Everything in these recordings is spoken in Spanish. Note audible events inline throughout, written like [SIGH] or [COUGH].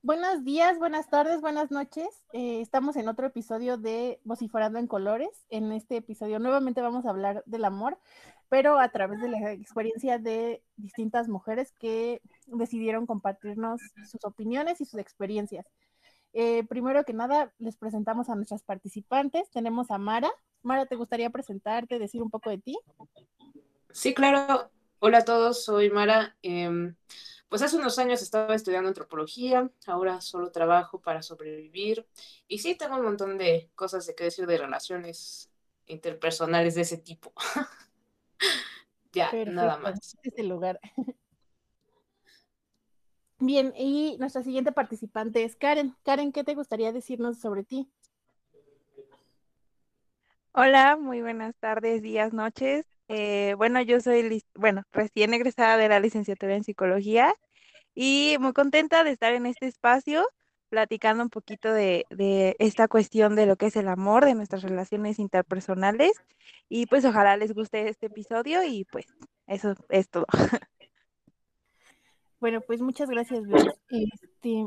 Buenos días, buenas tardes, buenas noches. Eh, estamos en otro episodio de Vociferando en Colores. En este episodio nuevamente vamos a hablar del amor, pero a través de la experiencia de distintas mujeres que decidieron compartirnos sus opiniones y sus experiencias. Eh, primero que nada, les presentamos a nuestras participantes. Tenemos a Mara. Mara, ¿te gustaría presentarte, decir un poco de ti? Sí, claro. Hola a todos, soy Mara. Em, pues hace unos años estaba estudiando antropología, ahora solo trabajo para sobrevivir y sí tengo un montón de cosas de qué decir de relaciones interpersonales de ese tipo. [LAUGHS] ya, nada más. Este lugar. [LAUGHS] Bien, y nuestra siguiente participante es Karen. Karen, ¿qué te gustaría decirnos sobre ti? Hola, muy buenas tardes, días, noches. Eh, bueno, yo soy, bueno, recién egresada de la licenciatura en psicología y muy contenta de estar en este espacio platicando un poquito de, esta cuestión de lo que es el amor, de nuestras relaciones interpersonales y pues ojalá les guste este episodio y pues eso es todo. [LAUGHS] Bueno, pues muchas gracias. Este,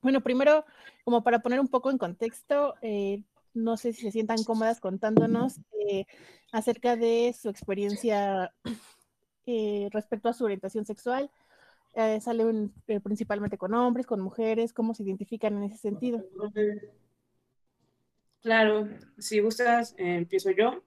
bueno, primero, como para poner un poco en contexto, eh, no sé si se sientan cómodas contándonos eh, acerca de su experiencia eh, respecto a su orientación sexual, eh, principalmente con hombres, con mujeres, cómo se identifican en ese sentido. Claro, si gustas, empiezo yo.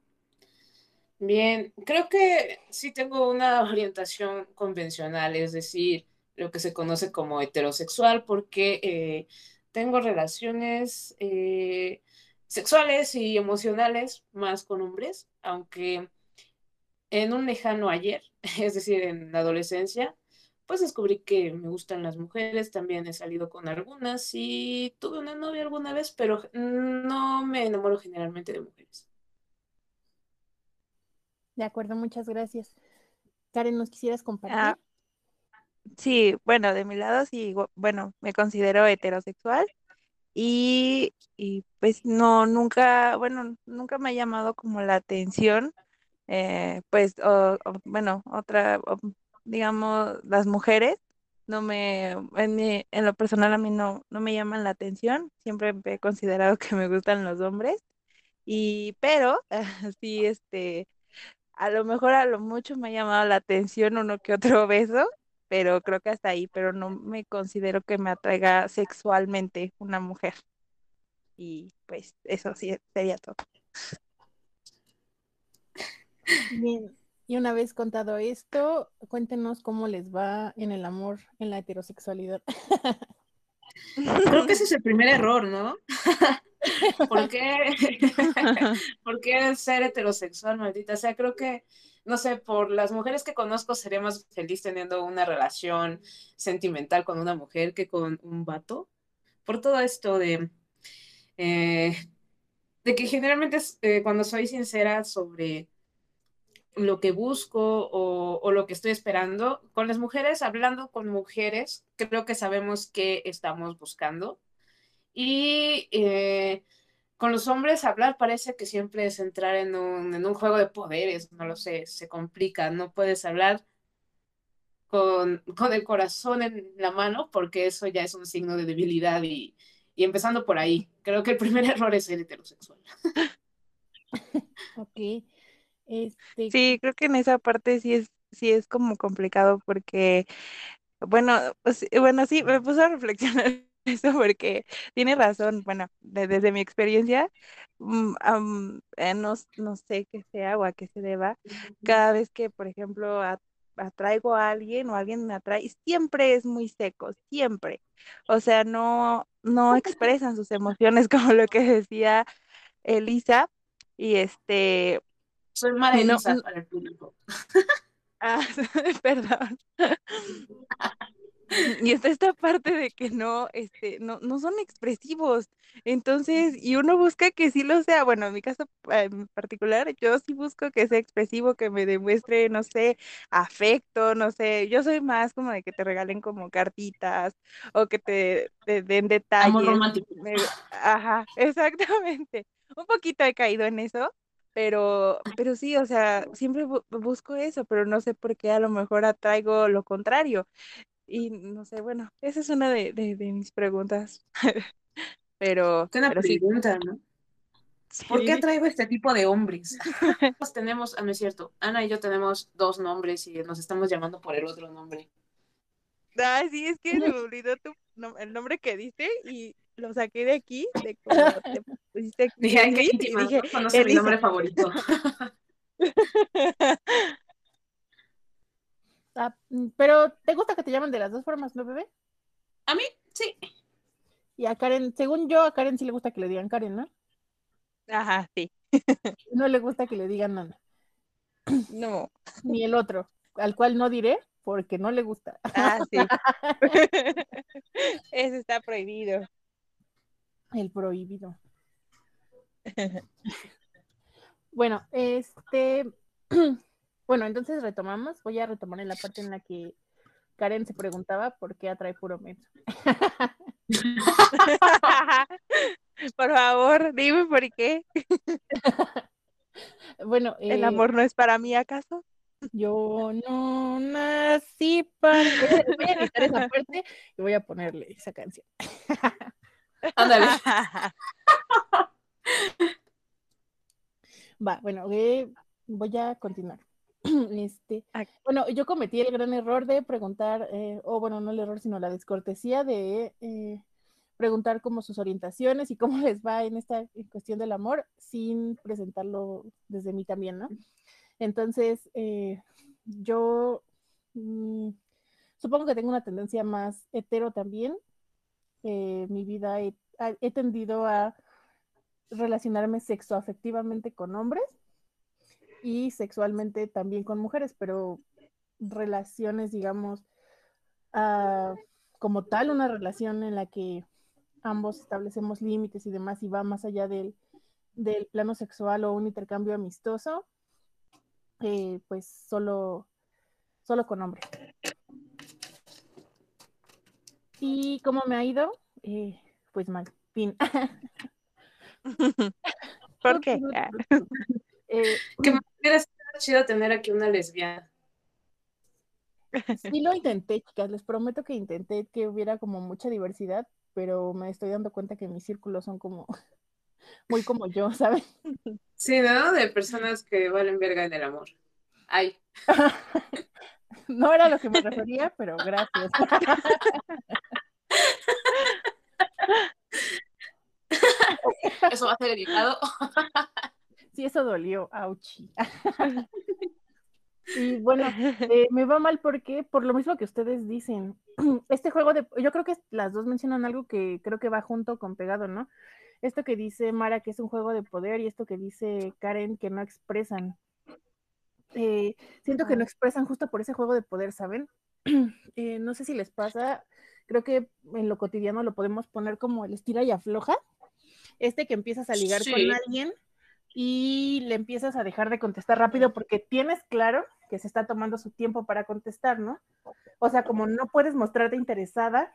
Bien, creo que sí tengo una [LAUGHS] orientación convencional, es decir, lo que se conoce como heterosexual, porque tengo relaciones sexuales y emocionales más con hombres, aunque en un lejano ayer, [LAUGHS] es decir, en la adolescencia, pues descubrí que me gustan las mujeres, también he salido con algunas y tuve una novia alguna vez, pero no me enamoro generalmente de mujeres. De acuerdo, muchas gracias. Karen, ¿nos quisieras compartir? Ah, sí, bueno, de mi lado sí, bueno, me considero heterosexual y, pues no, nunca, bueno, nunca me ha llamado como la atención, eh, pues, bueno, otra, digamos, las mujeres, no me, en, en lo personal a mí no, no me llaman la atención, siempre he considerado [LAUGHS] que me gustan los hombres, y, pero, [LAUGHS] sí, este, a lo mejor a lo mucho me ha llamado la atención uno que otro [LAUGHS] beso, pero creo que hasta ahí, pero no me considero que me atraiga sexualmente una mujer. Y pues eso sí sería todo. Bien, y una vez contado esto, cuéntenos cómo les va en el amor, en la heterosexualidad. Creo que [LAUGHS] ese es el primer error, ¿no? [LAUGHS] ¿Por qué? [LAUGHS] ¿Por qué ser heterosexual, maldita? O sea, creo que, no sé, por las mujeres que conozco sería más feliz teniendo una relación sentimental con una mujer que con un vato. Por todo esto de, eh, de que generalmente eh, cuando soy sincera sobre lo que busco o, lo que estoy esperando. Con las mujeres, hablando con mujeres, creo que sabemos qué estamos buscando. Y eh, con los hombres, hablar parece que siempre es entrar en un, en un juego de poderes, no lo sé, se complica, no puedes hablar con, con, el corazón en la mano porque eso ya es un signo de debilidad y, y empezando por ahí, creo que el primer [LAUGHS] error es ser heterosexual. ok. Este, sí, creo que en esa parte sí es, sí es como complicado porque, bueno, pues, bueno, sí, me puse a reflexionar eso porque tiene razón, bueno, desde mi experiencia, mm, eh, no, sé qué sea o a qué se deba, cada vez que, por ejemplo, atraigo a alguien o alguien me atrae, siempre es muy seco, siempre. O sea, no, no expresan sus emociones [LAUGHS] como lo que decía Elisa. Y este, soy Mara no, para el público. Ah, [LAUGHS] perdón. [LAUGHS] [LAUGHS] Y está esta parte de que no, este, no, no son expresivos. Entonces, y uno busca que sí lo sea. Bueno, en mi caso eh, en particular, yo sí busco que sea expresivo, que me demuestre, no sé, afecto, no sé. Yo soy más como de que te regalen como cartitas o que te, te den Amor detalles. romántico. Me- ajá, [LAUGHS] exactamente. Un poquito he caído en eso, pero, pero sí, o sea, siempre bu- busco eso, pero no sé por qué a lo mejor atraigo lo contrario. Y no sé, bueno, esa es una de, de, de mis preguntas. [LAUGHS] Pero, Qué una pero sí, pregunta, ¿no? ¿Por qué sí. traigo este tipo de hombres? [LAUGHS] [LAUGHS] Tenemos, ah, no es cierto, Ana y yo tenemos dos nombres y nos estamos llamando por el otro nombre. Ah, sí, es que se me olvidó tu, nom- el nombre que diste y lo saqué de aquí, de cómo te pusiste aquí Dije, qué y dije, ¿no? Mi nombre favorito. Ah, mm, pero ¿te gusta que te llamen de las dos formas, no, bebé? A mí, sí. Y a Karen, según yo, a Karen sí le gusta que le digan Karen, ¿no? Ajá, sí. [LAUGHS] No le gusta que le digan Ana, No. ni el otro, al cual no diré porque no le gusta. Ah, sí. [LAUGHS] Ese está prohibido. El prohibido. [LAUGHS] Bueno, este, [CLEARS THROAT] bueno, entonces retomamos. Voy a retomar en la parte en la que Karen se preguntaba por qué atrae puro menso. [LAUGHS] Por favor, dime por qué. [LAUGHS] Bueno, ¿El eh, amor no es para mí, acaso? yo no nací para. [LAUGHS] Voy a editar esa parte y voy a ponerle esa canción. Ándale. Va, bueno, eh, voy a continuar. [CLEARS THROAT] Este, bueno, yo cometí el gran error de preguntar, eh, o bueno, no el error, sino la descortesía de eh, preguntar como sus orientaciones y cómo [LAUGHS] les va en esta cuestión del amor sin presentarlo desde mí también, ¿no? Entonces, eh, yo mm, supongo que tengo una tendencia más hetero también. Mi vida he, he tendido a relacionarme sexoafectivamente con hombres y sexualmente también con mujeres, pero relaciones, digamos, ah, como tal, una relación en la que ambos establecemos límites y demás y va más allá del, del plano sexual o un intercambio amistoso, eh, pues solo, solo con hombres. ¿Y cómo me ha ido? Eh, pues mal, fin. [LAUGHS] ¿Por qué? [LAUGHS] Ah, Eh, hubiera estado chido tener aquí una lesbiana. Sí lo intenté, chicas, les prometo que intenté que hubiera como mucha diversidad, pero me estoy dando cuenta que mis círculos son como [LAUGHS] muy como yo, ¿saben? Sí, ¿no? De personas que valen verga en el amor. Ay, [LAUGHS] No era lo que me refería, pero gracias. eso va a ser editado. [LAUGHS] Sí, eso dolió, auchi. [LAUGHS] Y bueno, eh, me va mal porque, por lo mismo que ustedes dicen, [CLEARS THROAT] este juego de, yo creo que las dos mencionan algo que creo que va junto con pegado, ¿no? Esto que dice Mara que es un juego de poder y esto que dice Karen que no expresan. Eh, siento que no expresan justo por ese juego de poder, ¿saben? [CLEARS THROAT] Eh, no sé si les pasa, creo que en lo cotidiano lo podemos poner como el estira y afloja. Este que empiezas a ligar Sí. con alguien y le empiezas a dejar de contestar rápido porque tienes claro que se está tomando su tiempo para contestar, ¿no? O sea, como no puedes mostrarte interesada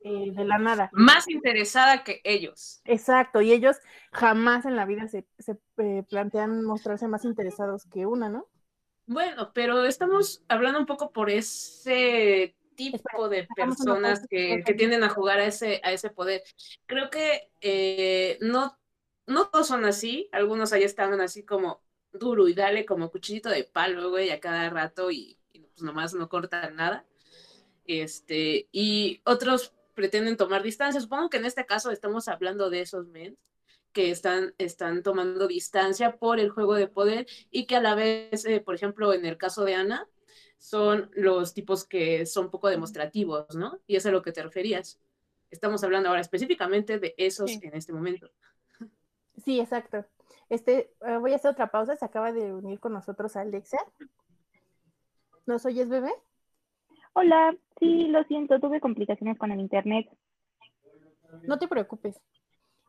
eh, de la nada. Más interesada que ellos. Exacto, y ellos jamás en la vida se, se, eh, plantean mostrarse más interesados que una, ¿no? Bueno, pero estamos hablando un poco por ese tipo de personas que, que tienden a jugar a ese, a ese poder. Creo que eh, no, no todos son así, algunos ahí estaban así como duro y dale como cuchillito de palo, güey, a cada rato y, y pues nomás no cortan nada. Este, y otros pretenden tomar distancia. Supongo que en este caso estamos hablando de esos men que están, están tomando distancia por el juego de poder y que a la vez, eh, por ejemplo, en el caso de Ana, son los tipos que son poco demostrativos, ¿no? Y es a lo que te referías. Estamos hablando ahora específicamente de esos Sí. en este momento. Sí, exacto. Este, eh, voy a hacer otra pausa. Se acaba de unir con nosotros Alexa. ¿Nos oyes, bebé? Hola, Sí, lo siento, tuve complicaciones con el internet. No te preocupes.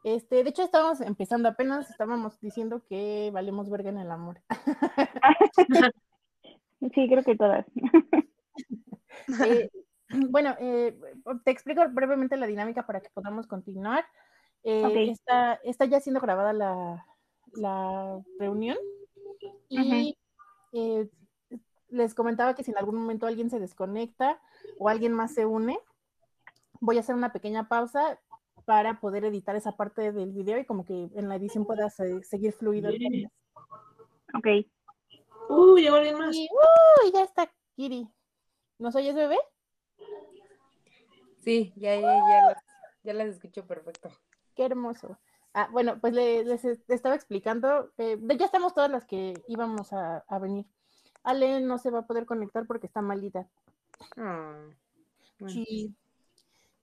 Este, de hecho, estábamos empezando apenas, estábamos diciendo que valemos verga en el amor. [LAUGHS] Sí, creo que todas. [LAUGHS] Eh, bueno, eh, te explico brevemente la dinámica para que podamos continuar. Eh, está, está ya siendo grabada la, la reunión y eh, les comentaba que si en algún momento alguien se desconecta o alguien más se une, voy a hacer una pequeña pausa para poder editar esa parte del video y como que en la edición pueda se- seguir fluido. podcast. Ok. Uh, llegó alguien más. Y, ¡uy! ya está Kiri. ¿Nos oyes, bebé? Sí, ya, ya, ya, las, ya las escucho perfecto. Qué hermoso. Ah, bueno, pues le- les, es- estaba explicando, eh, ya estamos todas las que íbamos a, a venir. Ale no se va a poder conectar porque está malita. Bueno. Sí.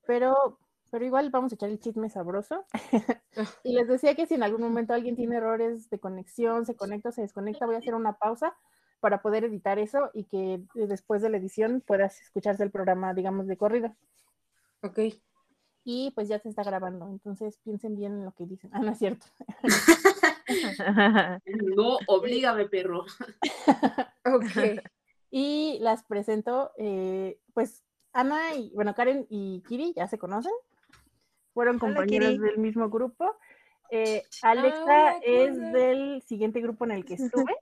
Pero, pero igual vamos a echar el chisme sabroso. [LAUGHS] [LAUGHS] y les decía que si en algún momento alguien tiene errores de conexión, se conecta o se desconecta, voy a hacer una pausa para poder editar eso y que después de la edición puedas escucharse el programa, digamos, de corrido. Ok. Y pues ya se está grabando, entonces piensen bien en lo que dicen. Ah, no es cierto. [LAUGHS] No, oblígame, perro. [LAUGHS] Ok. [LAUGHS] Y las presento, eh, pues Ana y, bueno, Karen y Kiri ya se conocen, fueron compañeras del mismo grupo. Eh, Alexa hola, es del siguiente grupo en el que estuve,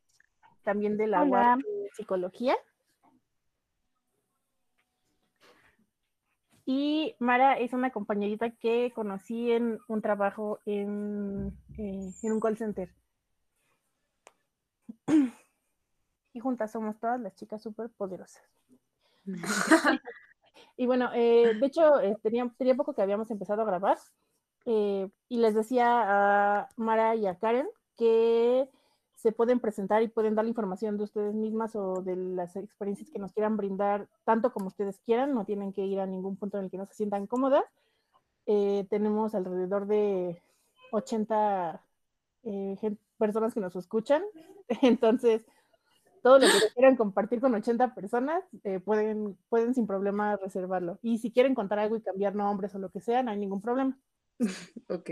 también de la Hola. UAP de Psicología. Y Mara es una compañerita que conocí en un trabajo en, eh, en un call center. [CLEARS THROAT] Y juntas somos todas las chicas súper poderosas. [LAUGHS] Y bueno, eh, de hecho, eh, tenía, tenía poco que habíamos empezado a grabar y les decía a Mara y a Karen que se pueden presentar y pueden dar la información de ustedes mismas o de las experiencias que nos quieran brindar, tanto como ustedes quieran, no tienen que ir a ningún punto en el que no se sientan cómodas. Eh, tenemos alrededor de 80 eh, gen- personas que nos escuchan, [LAUGHS] entonces todo lo que quieran compartir con 80 personas, eh, pueden, pueden sin problema reservarlo. Y si quieren contar algo y cambiar nombres o lo que sea, no hay ningún problema. [LAUGHS] Ok.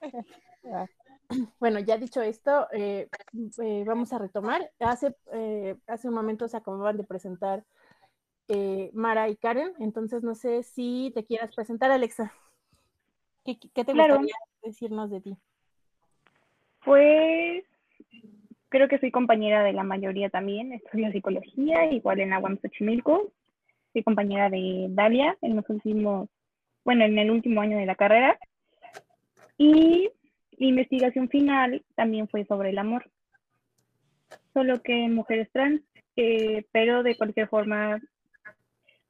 [LAUGHS] [CLEARS THROAT] Bueno, ya dicho esto, eh, eh, vamos a retomar. Hace, eh, hace un momento se acababan de presentar Mara y Karen, entonces no sé si te quieras presentar, Alexa. ¿Qué, qué te Claro. gustaría decirnos de ti? Pues creo que soy compañera de la mayoría también. Estudio psicología, igual en la UAM Xochimilco. Soy compañera de Dalia en los últimos, bueno, en el último año de la carrera. Y mi investigación final también fue sobre el amor. Solo que mujeres trans, eh, pero de cualquier forma,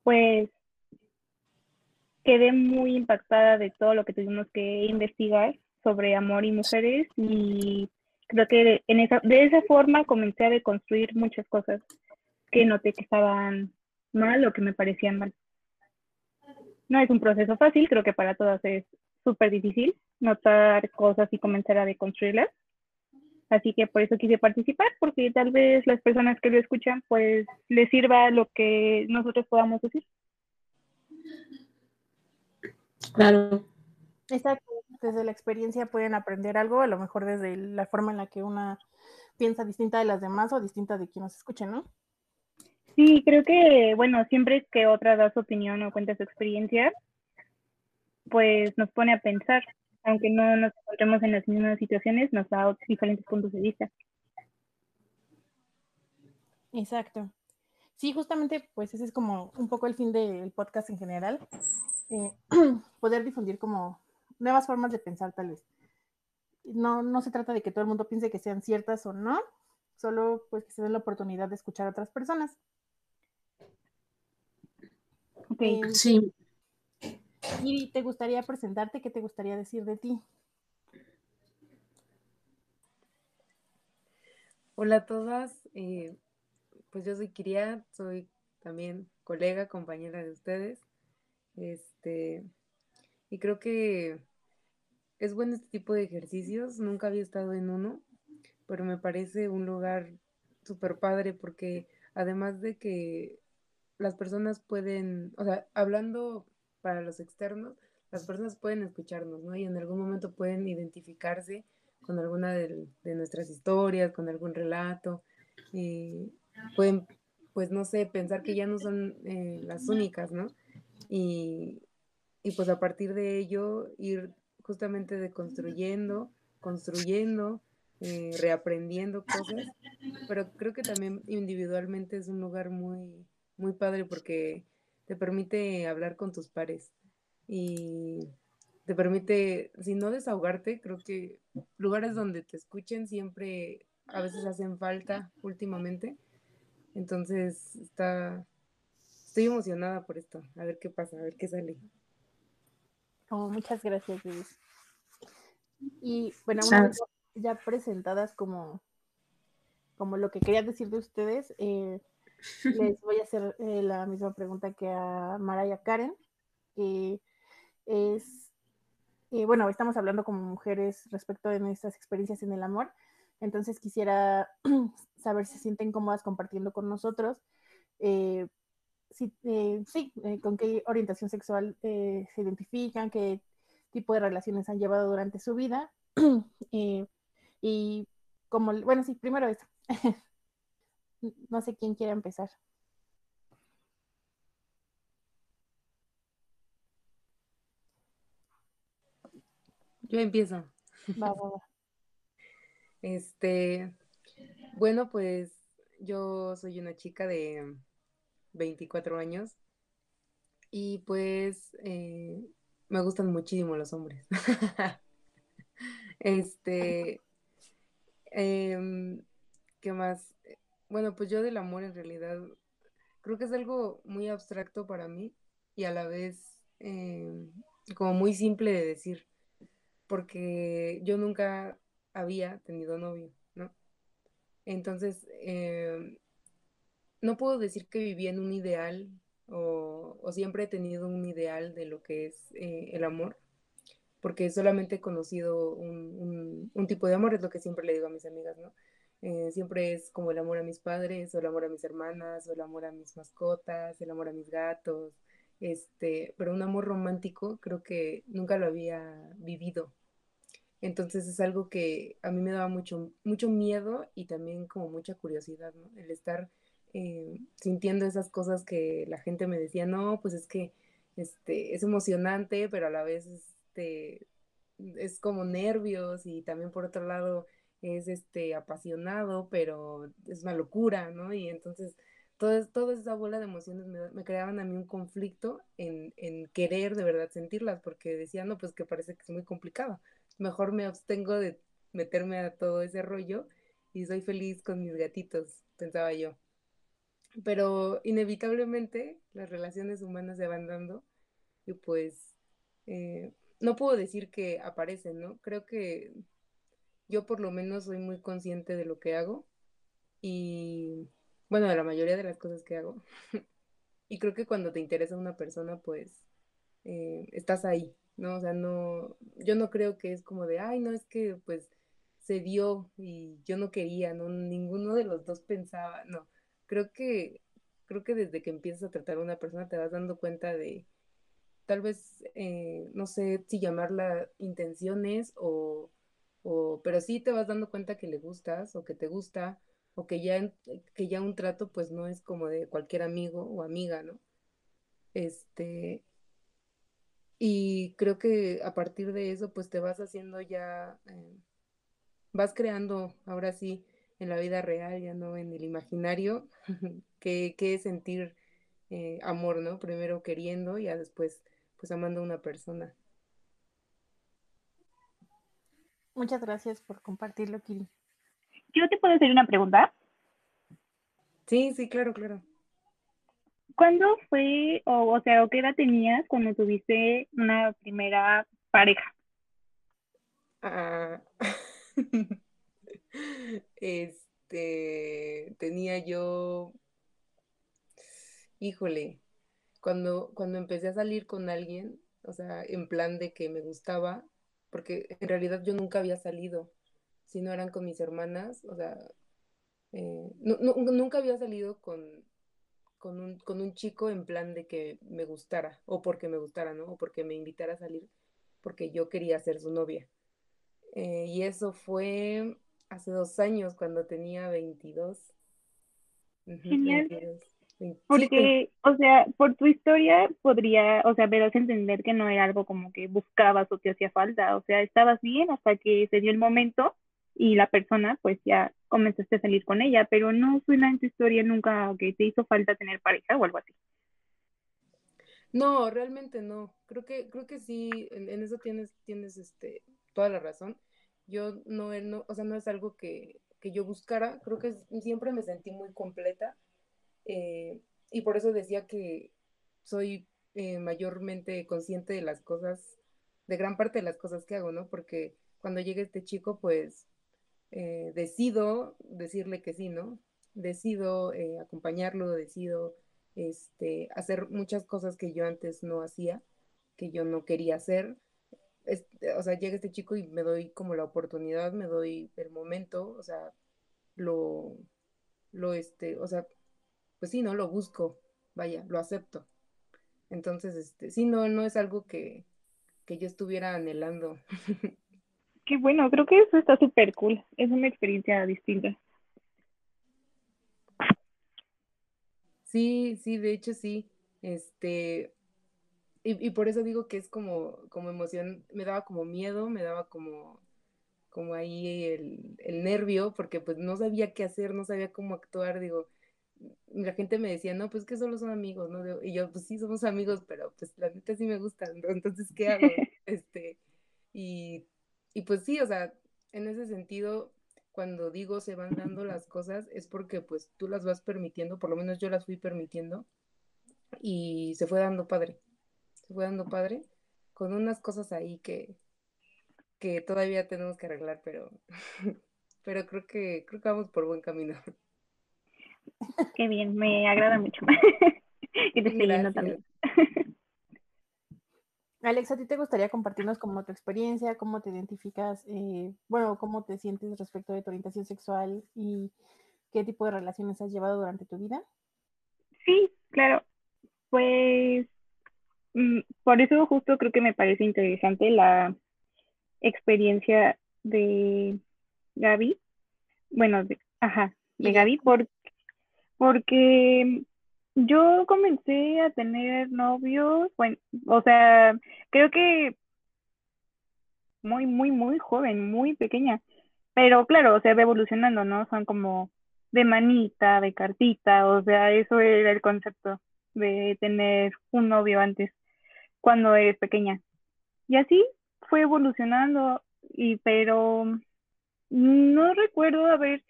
pues quedé muy impactada de todo lo que tuvimos que investigar sobre amor y mujeres y creo que de, en esa, de esa forma comencé a deconstruir muchas cosas que noté que estaban mal o que me parecían mal. No es un proceso fácil, creo que para todas es súper difícil notar cosas y comenzar a deconstruirlas. Así que por eso quise participar, porque tal vez las personas que lo escuchan pues les sirva lo que nosotros podamos decir. Claro. Exacto, desde la experiencia pueden aprender algo, a lo mejor desde la forma en la que una piensa distinta de las demás o distinta de quien nos escuche, ¿no? Sí, creo que, bueno, siempre que otra da su opinión o cuenta su experiencia, pues nos pone a pensar, aunque no nos encontremos en las mismas situaciones, nos da diferentes puntos de vista. Exacto. Sí, justamente, pues ese es como un poco el fin del podcast en general, eh, [CLEARS THROAT] poder difundir como nuevas formas de pensar tal vez. No, no se trata de que todo el mundo piense que sean ciertas o no, solo pues que se den la oportunidad de escuchar a otras personas. Ok, Eh, Sí. Iri, ¿te gustaría presentarte? ¿Qué te gustaría decir de ti? Hola a todas. eh, pues yo soy Kiria, soy también colega, compañera de ustedes. Este, y creo que es bueno este tipo de ejercicios. Nunca había estado en uno, pero me parece un lugar súper padre porque además de que las personas pueden, o sea, hablando para los externos, las personas pueden escucharnos, ¿no? Y en algún momento pueden identificarse con alguna de, de nuestras historias, con algún relato, y pueden, pues no sé, pensar que ya no son eh, las únicas, ¿no? Y, y pues a partir de ello ir justamente deconstruyendo, construyendo, eh, reaprendiendo cosas, pero creo que también individualmente es un lugar muy, muy padre porque te permite hablar con tus pares y te permite, si no desahogarte, creo que lugares donde te escuchen siempre a veces hacen falta últimamente. Entonces, está, estoy emocionada por esto, a ver qué pasa, a ver qué sale. Oh, muchas gracias, Luis. Y bueno, una vez ya presentadas como, como lo que quería decir de ustedes, eh, les voy a hacer eh, la misma pregunta que a Maraya Karen, que es, eh, bueno, estamos hablando como mujeres respecto de nuestras experiencias en el amor, entonces quisiera [CLEARS THROAT] saber si se sienten cómodas compartiendo con nosotros. Si, sí, con qué orientación sexual se identifican, qué tipo de relaciones han llevado durante su vida. [CLEARS THROAT] y como, bueno, sí, primero eso. [LAUGHS] no sé quién quiere empezar. Yo empiezo. Va, va, va. Este, bueno, pues yo soy una chica de 24 años y pues eh, me gustan muchísimo los hombres. [LAUGHS] este, em, ¿qué más? Bueno, pues yo del amor en realidad creo que es algo muy abstracto para mí y a la vez em, como muy simple de decir, porque yo nunca había tenido novio, ¿no? Entonces, em, no puedo decir que vivía en un ideal o, siempre he tenido un ideal de lo que es eh, el amor, porque solamente he conocido un, tipo de amor, es lo que siempre le digo a mis amigas, ¿no? Eh, siempre es como el amor a mis padres, o el amor a mis hermanas, o el amor a mis mascotas, el amor a mis gatos, este, pero un amor romántico creo que nunca lo había vivido. Entonces es algo que a mí me daba mucho, mucho miedo y también como mucha curiosidad, ¿no? El estar eh, sintiendo esas cosas que la gente me decía, no, pues es que este, es emocionante, pero a la vez este, es como nervios y también por otro lado es este, apasionado, pero es una locura, ¿no? Y entonces toda, toda esa bola de emociones me, creaban a mí un conflicto en, en, querer de verdad sentirlas, porque decía, no, pues que parece que es muy complicado. Mejor me abstengo de meterme a todo ese rollo y soy feliz con mis gatitos, pensaba yo pero inevitablemente las relaciones humanas se van dando y pues eh, no puedo decir que aparecen, ¿no? Creo que yo por lo menos soy muy consciente de lo que hago y bueno, de la mayoría de las cosas que hago. [LAUGHS] y creo que cuando te interesa una persona, pues eh, estás ahí, ¿no? O sea, no, yo no creo que es como de, ay, no, es que pues se dio y yo no quería, ¿no? Ninguno de los dos pensaba, no creo que, creo que desde que empiezas a tratar a una persona te vas dando cuenta de, tal vez, eh, no sé si llamarla intenciones o, o, pero sí te vas dando cuenta que le gustas o que te gusta o que ya, que ya un trato pues no es como de cualquier amigo o amiga, ¿no? Este, y creo que a partir de eso pues te vas haciendo ya, eh, vas creando ahora sí en la vida real, ya no en el imaginario, [LAUGHS] que, es sentir eh, amor, ¿no? Primero queriendo y ya después pues amando a una persona. Muchas gracias por compartirlo, Kiri. ¿Yo te puedo hacer una pregunta? Sí, sí, claro, claro. ¿Cuándo fue, o, o sea, o qué edad tenías cuando tuviste una primera pareja? Ah. [LAUGHS] Este, tenía yo, híjole, cuando, cuando empecé a salir con alguien, o sea, en plan de que me gustaba, porque en realidad yo nunca había salido, si no eran con mis hermanas, o sea, eh, nunca había salido con, con un, con un chico en plan de que me gustara, o porque me gustara, ¿no? O porque me invitara a salir, porque yo quería ser su novia. Eh, y eso fue hace dos años, cuando tenía 22. Ujú, Genial. 22. Porque, o sea, por tu historia podría, o sea, me das a entender que no era algo como que buscabas o te hacía falta, o sea, estabas bien hasta que se dio el momento y la persona, pues ya comenzaste a salir con ella, pero no suena en tu historia nunca que te hizo falta tener pareja o algo así. No, realmente no. Creo que, creo que sí, en, en eso tienes, tienes este, toda la razón. Yo no, no, o sea, no es algo que, que yo buscara. Creo que siempre me sentí muy completa. Eh, y por eso decía que soy eh, mayormente consciente de las cosas, de gran parte de las cosas que hago, ¿no? Porque cuando llegue este chico, pues eh, decido decirle que sí, ¿no? Decido acompañarlo, decido este, hacer muchas cosas que yo antes no hacía, que yo no quería hacer. Este, o sea, llega este chico y me doy como la oportunidad, me doy el momento, o sea, lo, lo, este, o sea, pues sí, ¿no? Lo busco, vaya, lo acepto. Entonces, este, sí, no, no es algo que, que yo estuviera anhelando. [LAUGHS] Qué bueno, creo que eso está súper cool, es una experiencia distinta. Sí, sí, de hecho sí. Este, y, y por eso digo que es como, como emoción, me daba como miedo, me daba como, como ahí el, el nervio, porque pues no sabía qué hacer, no sabía cómo actuar, digo, la gente me decía, no, pues que solo son amigos, ¿no? Y yo, pues sí, somos amigos, pero pues la neta sí me gustan, ¿no? Entonces, ¿qué hago? [LAUGHS] Este, y, y pues sí, o sea, en ese sentido, cuando digo se van dando las cosas, es porque pues tú las vas permitiendo, por lo menos yo las fui permitiendo, y se fue dando padre, se fue dando padre, con unas cosas ahí que, que todavía tenemos que arreglar, pero, [LAUGHS] pero creo que, creo que vamos por buen camino. Qué bien, me agrada mucho. [LAUGHS] Que te yendo Gracias. también. Alex, ¿a ti te gustaría compartirnos como tu experiencia, cómo te identificas, eh, bueno, cómo te sientes respecto de tu orientación sexual y qué tipo de relaciones has llevado durante tu vida? Sí, claro. Pues mm, por eso justo creo que me parece interesante la experiencia de Gaby. Bueno, de, ajá, de Y de- Gaby, por- porque yo comencé a tener novios, bueno, o sea, creo que muy, muy, muy joven, muy pequeña. Pero claro, o sea, va evolucionando, ¿no? Son como de manita, de cartita, o sea, eso era el concepto de tener un novio antes, cuando eres pequeña. Y así fue evolucionando, y pero no recuerdo haber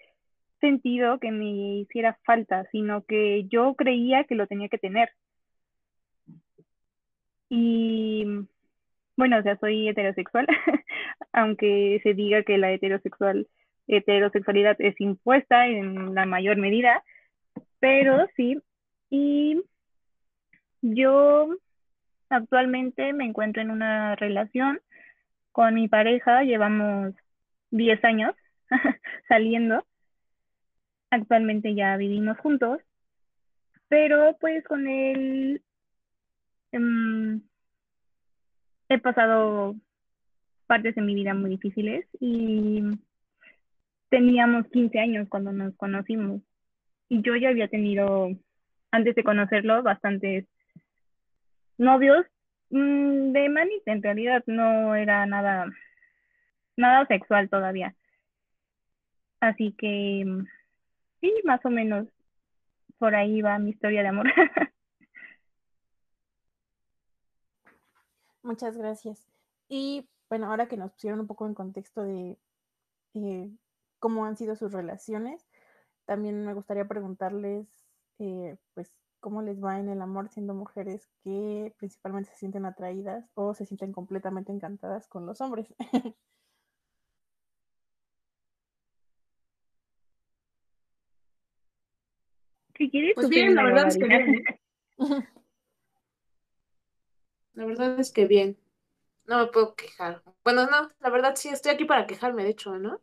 sentido que me hiciera falta, sino que yo creía que lo tenía que tener. Y bueno, o sea, soy heterosexual, [LAUGHS] aunque se diga que la heterosexual, heterosexualidad es impuesta en la mayor medida, pero sí. Y yo actualmente me encuentro en una relación con mi pareja, llevamos 10 años [LAUGHS] saliendo. Actualmente ya vivimos juntos, pero pues con él em, he pasado partes de mi vida muy difíciles y teníamos 15 años cuando nos conocimos. Y yo ya había tenido, antes de conocerlo, bastantes novios mm, de manita. En realidad no era nada, nada sexual todavía. Así que sí, más o menos por ahí va mi historia de amor. [LAUGHS] Muchas gracias. Y bueno, ahora que nos pusieron un poco en contexto de eh, cómo han sido sus relaciones, también me gustaría preguntarles, eh, pues, cómo les va en el amor siendo mujeres que principalmente se sienten atraídas o se sienten completamente encantadas con los hombres. [LAUGHS] Si quieres, Pues bien, la verdad es que bien. ¿eh? [LAUGHS] La verdad es que bien. No me puedo quejar. Bueno, no, la verdad sí, estoy aquí para quejarme, de hecho, ¿no?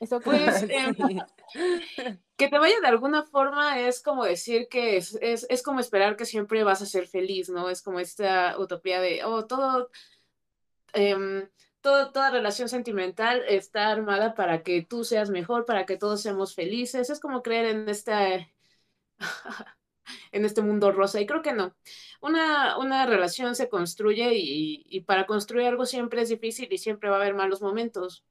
Eso Pues, [LAUGHS] em, [LAUGHS] que te vaya de alguna forma es como decir que es, es, es como esperar que siempre vas a ser feliz, ¿no? Es como esta utopía de, oh, todo, em, toda relación sentimental está armada para que tú seas mejor, para que todos seamos felices. Es como creer en esta, [LAUGHS] en este mundo rosa. Y creo que no. Una, una relación se construye y, y para construir algo siempre es difícil y siempre va a haber malos momentos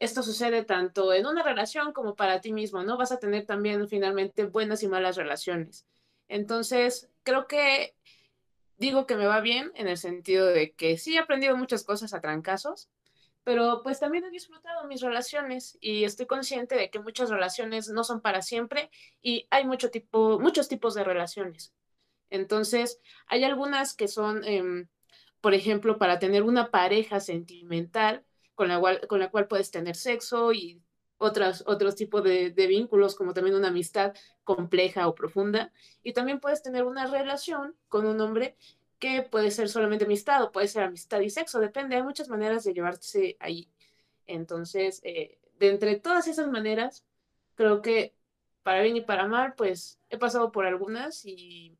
esto sucede tanto en una relación como para ti mismo, ¿no? Vas a tener también finalmente buenas y malas relaciones. Entonces, creo que digo que me va bien en el sentido de que sí he aprendido muchas cosas a trancazos, pero pues también he disfrutado mis relaciones y estoy consciente de que muchas relaciones no son para siempre y hay mucho tipo, muchos tipos de relaciones. Entonces, hay algunas que son, eh, por ejemplo, para tener una pareja sentimental, con la cual, con la cual puedes tener sexo y otros, otros tipos de, vínculos, como también una amistad compleja o profunda. Y también puedes tener una relación con un hombre que puede ser solamente amistad o puede ser amistad y sexo, depende, hay muchas maneras de llevarse ahí. Entonces, eh, de entre todas esas maneras, creo que para bien y para mal, pues he pasado por algunas y,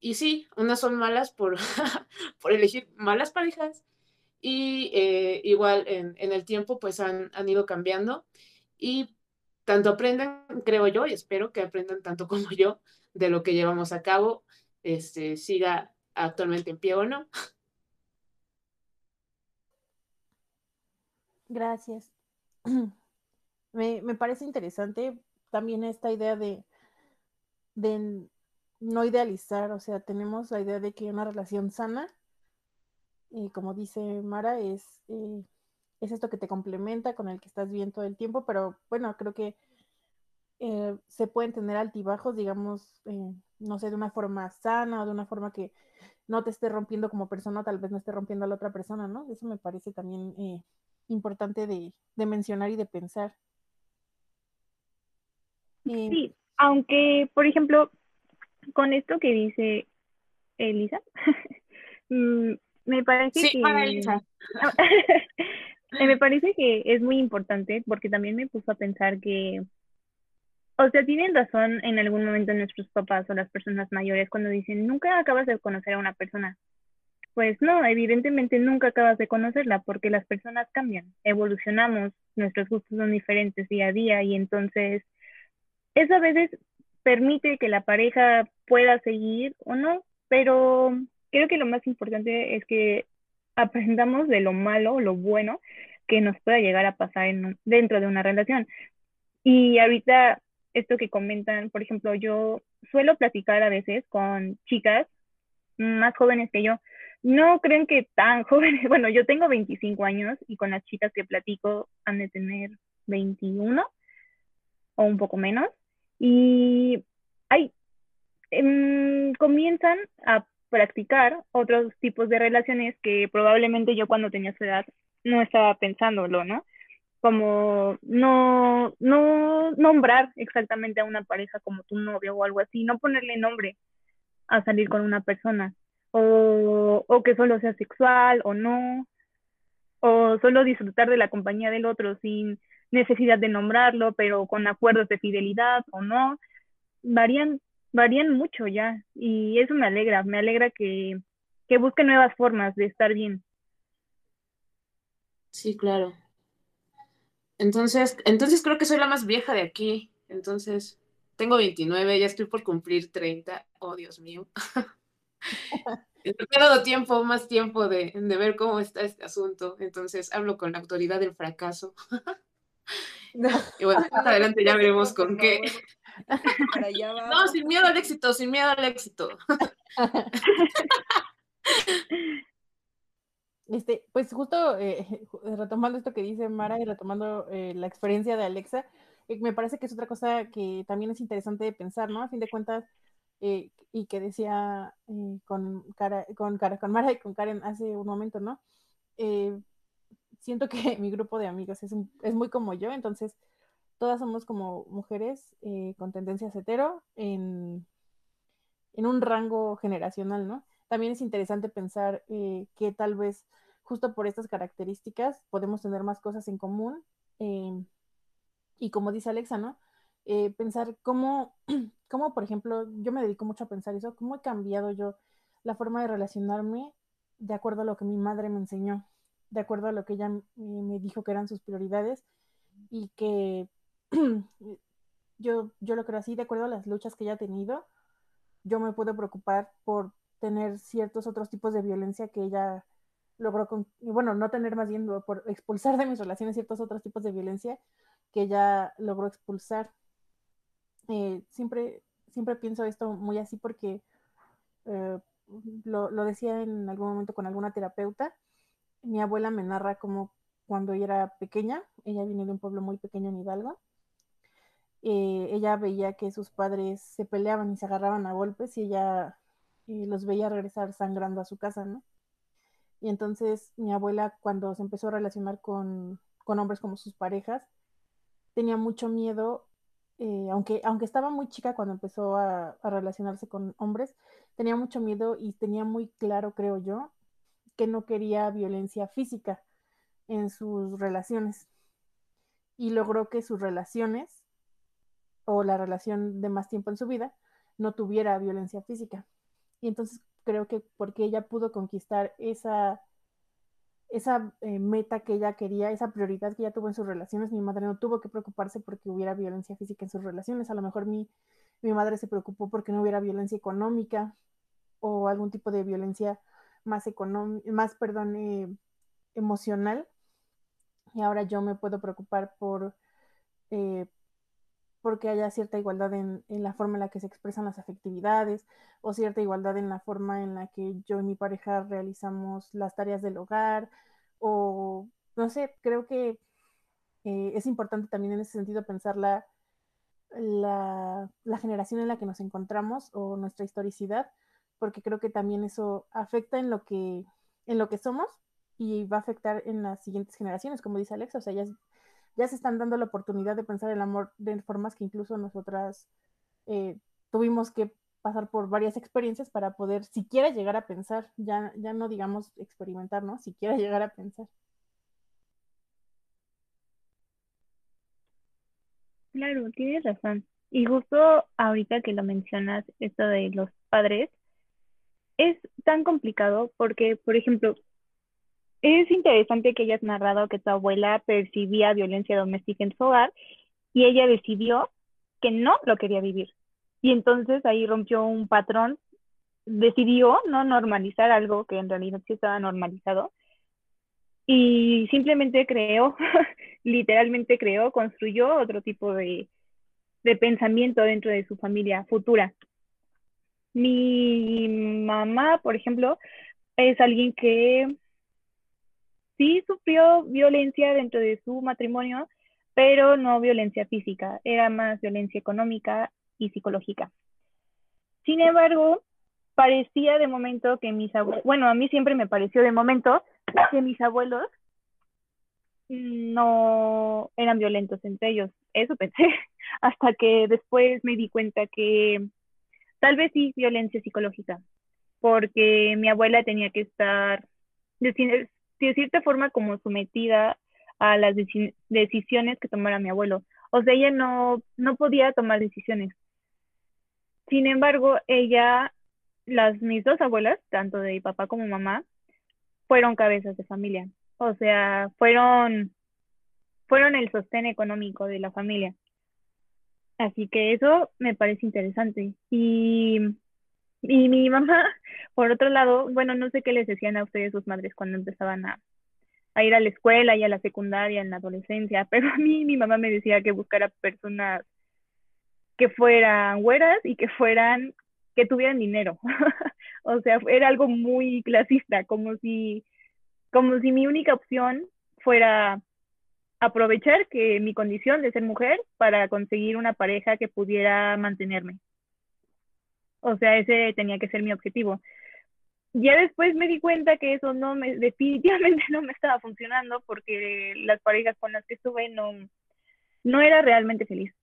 y sí, unas son malas por, [LAUGHS] por elegir malas parejas y eh, igual en, el tiempo pues han, han, ido cambiando y tanto aprendan, creo yo, y espero que aprendan tanto [LAUGHS] como yo de lo que llevamos a cabo, este, siga actualmente en pie o no. Gracias. [CLEARS THROAT] Me, me parece interesante también esta idea de, de no idealizar, o sea, tenemos la idea de que una relación sana y como dice Mara, es, eh, es esto que te complementa, con el que estás bien todo el tiempo, pero bueno, creo que eh, se pueden tener altibajos, digamos, eh, no sé, de una forma sana o de una forma que no te esté rompiendo como persona, tal vez no esté rompiendo a la otra persona, ¿no? Eso me parece también eh, importante de, de, mencionar y de pensar. Sí, aunque, por ejemplo, con esto que dice Elisa, [LAUGHS] mm, me parece sí, que [LAUGHS] me parece que es muy importante porque también me puso a pensar que o sea, tienen razón en algún momento nuestros papás o las personas mayores cuando dicen, nunca acabas de conocer a una persona. Pues no, evidentemente nunca acabas de conocerla porque las personas cambian, evolucionamos, nuestros gustos son diferentes día a día y entonces eso a veces permite que la pareja pueda seguir o no, pero creo que lo más importante es que aprendamos de lo malo, lo bueno que nos pueda llegar a pasar en, dentro de una relación. Y ahorita, esto que comentan, por ejemplo, yo suelo platicar a veces con chicas más jóvenes que yo. No creen que tan [LAUGHS] jóvenes, bueno, yo tengo 25 años y con las chicas que platico han de tener 21 o un poco menos. Y hay, eh, comienzan a practicar otros tipos de relaciones que probablemente yo cuando tenía su edad no estaba pensándolo, ¿no? Como no, no nombrar exactamente a una pareja como tu novio o algo así, no ponerle nombre a salir con una persona, o, o que solo sea sexual o no, o solo disfrutar de la compañía del otro sin necesidad de nombrarlo, pero con acuerdos de fidelidad o no, varían varían mucho ya y eso me alegra, me alegra que, que busquen nuevas formas de estar bien. Sí, claro. Entonces, entonces creo que soy la más vieja de aquí. Entonces, tengo 29, ya estoy por cumplir 30. Oh, Dios mío. Me [LAUGHS] he dado tiempo, más tiempo de, de, ver cómo está este asunto. Entonces, hablo con la autoridad del fracaso. [LAUGHS] y bueno, más [LAUGHS] adelante ya veremos con qué. [LAUGHS] No, sin miedo al éxito, sin miedo al éxito. [LAUGHS] Este, pues justo eh, [LAUGHS] retomando esto que dice Mara y retomando eh, la experiencia de Alexa, eh, me parece que es otra cosa que también es interesante de pensar, ¿no? A fin de cuentas, eh, y que decía con, cara, con, cara, con Mara y con Karen hace un momento, ¿no? siento que mi grupo de amigos es, un, es muy como yo, entonces todas somos como mujeres eh, con tendencias hetero en, en, un rango generacional, ¿no? También es interesante pensar eh, que tal vez justo por estas características podemos tener más cosas en común eh, Y como dice Alexa, ¿no? Eh, pensar cómo, [CLEARS THROAT] cómo, por ejemplo, yo me dedico mucho a pensar eso, cómo he cambiado yo la forma de relacionarme de acuerdo a lo que mi madre me enseñó, de acuerdo a lo que ella m- me dijo que eran sus prioridades y que [CLEARS THROAT] yo, yo lo creo así, de acuerdo a las luchas que ella ha tenido, yo me puedo preocupar por tener ciertos otros tipos de violencia que ella logró, con, bueno, no tener más bien, por expulsar de mis relaciones ciertos otros tipos de violencia que ella logró expulsar. Eh, siempre, siempre pienso esto muy así porque eh, lo, lo decía en algún momento con alguna terapeuta. Mi abuela me narra como cuando ella era pequeña, ella viene de un pueblo muy pequeño en Hidalgo, eh, ella veía que sus padres se peleaban y se agarraban a golpes y ella eh, los veía regresar sangrando a su casa, ¿no? Y entonces mi abuela cuando se empezó a relacionar con, con hombres como sus parejas, tenía mucho miedo, eh, aunque, aunque estaba muy chica cuando empezó a, a relacionarse con hombres, tenía mucho miedo y tenía muy claro, creo yo, que no quería violencia física en sus relaciones. Y logró que sus relaciones o la relación de más tiempo en su vida no tuviera violencia física. Y entonces creo que porque ella pudo conquistar esa, esa eh, meta que ella quería, esa prioridad que ella tuvo en sus relaciones, mi madre no tuvo que preocuparse porque hubiera violencia física en sus relaciones. A lo mejor mi, mi madre se preocupó porque no hubiera violencia económica o algún tipo de violencia más más, perdón, eh, emocional. Y ahora yo me puedo preocupar por eh, porque haya cierta igualdad en, en, la forma en la que se expresan las afectividades o cierta igualdad en la forma en la que yo y mi pareja realizamos las tareas del hogar o no sé, creo que eh, es importante también en ese sentido pensar la, la, la, generación en la que nos encontramos o nuestra historicidad, porque creo que también eso afecta en lo que, en lo que somos y va a afectar en las siguientes generaciones, como dice Alexa, o sea, es, ya se están dando la oportunidad de pensar el amor de formas que incluso nosotras eh, tuvimos que pasar por varias experiencias para poder siquiera llegar a pensar, ya, ya no digamos experimentar, ¿no? Siquiera [LAUGHS] llegar a pensar. Claro, tienes razón. Y justo ahorita que lo mencionas, esto de los padres, es tan complicado porque, por ejemplo, es interesante que hayas narrado que tu abuela percibía violencia doméstica en su hogar y ella decidió que no lo quería vivir. Y entonces ahí rompió un patrón, decidió no normalizar algo que en realidad sí estaba normalizado y simplemente creó, [LAUGHS] literalmente creó, construyó otro tipo de, de pensamiento dentro de su familia futura. Mi mamá, por ejemplo, es alguien que sí sufrió violencia dentro de su matrimonio, pero no violencia física, era más violencia económica y psicológica. Sin embargo, parecía de momento que mis abuelos, bueno, a mí siempre me pareció de momento que mis abuelos no eran violentos entre ellos. Eso pensé, [LAUGHS] hasta que después me di cuenta que tal vez sí violencia psicológica, porque mi abuela tenía que estar de, cierta forma como sometida a las dec decisiones que tomara mi abuelo. O sea, ella no, no podía tomar decisiones. Sin embargo, ella, las mis dos abuelas, tanto de papá como mamá, fueron cabezas de familia. O sea, fueron, fueron el sostén económico de la familia. Así que eso me parece interesante. Y, y mi mamá, [LAUGHS] por otro lado, bueno, no sé qué les decían a ustedes sus madres cuando empezaban a, ir a la escuela y a la secundaria, en la adolescencia, [LAUGHS] pero a mí mi mamá me decía que buscara personas que fueran güeras y que fueran, que tuvieran dinero. [LAUGHS] o sea, era algo muy clasista, como si, como si mi única opción fuera aprovechar que mi condición de ser mujer para conseguir una pareja que pudiera mantenerme. O sea, ese tenía que ser mi objetivo. Ya después me di cuenta que eso no me, definitivamente [LAUGHS] no me estaba funcionando porque las parejas con las que estuve no, no era realmente feliz,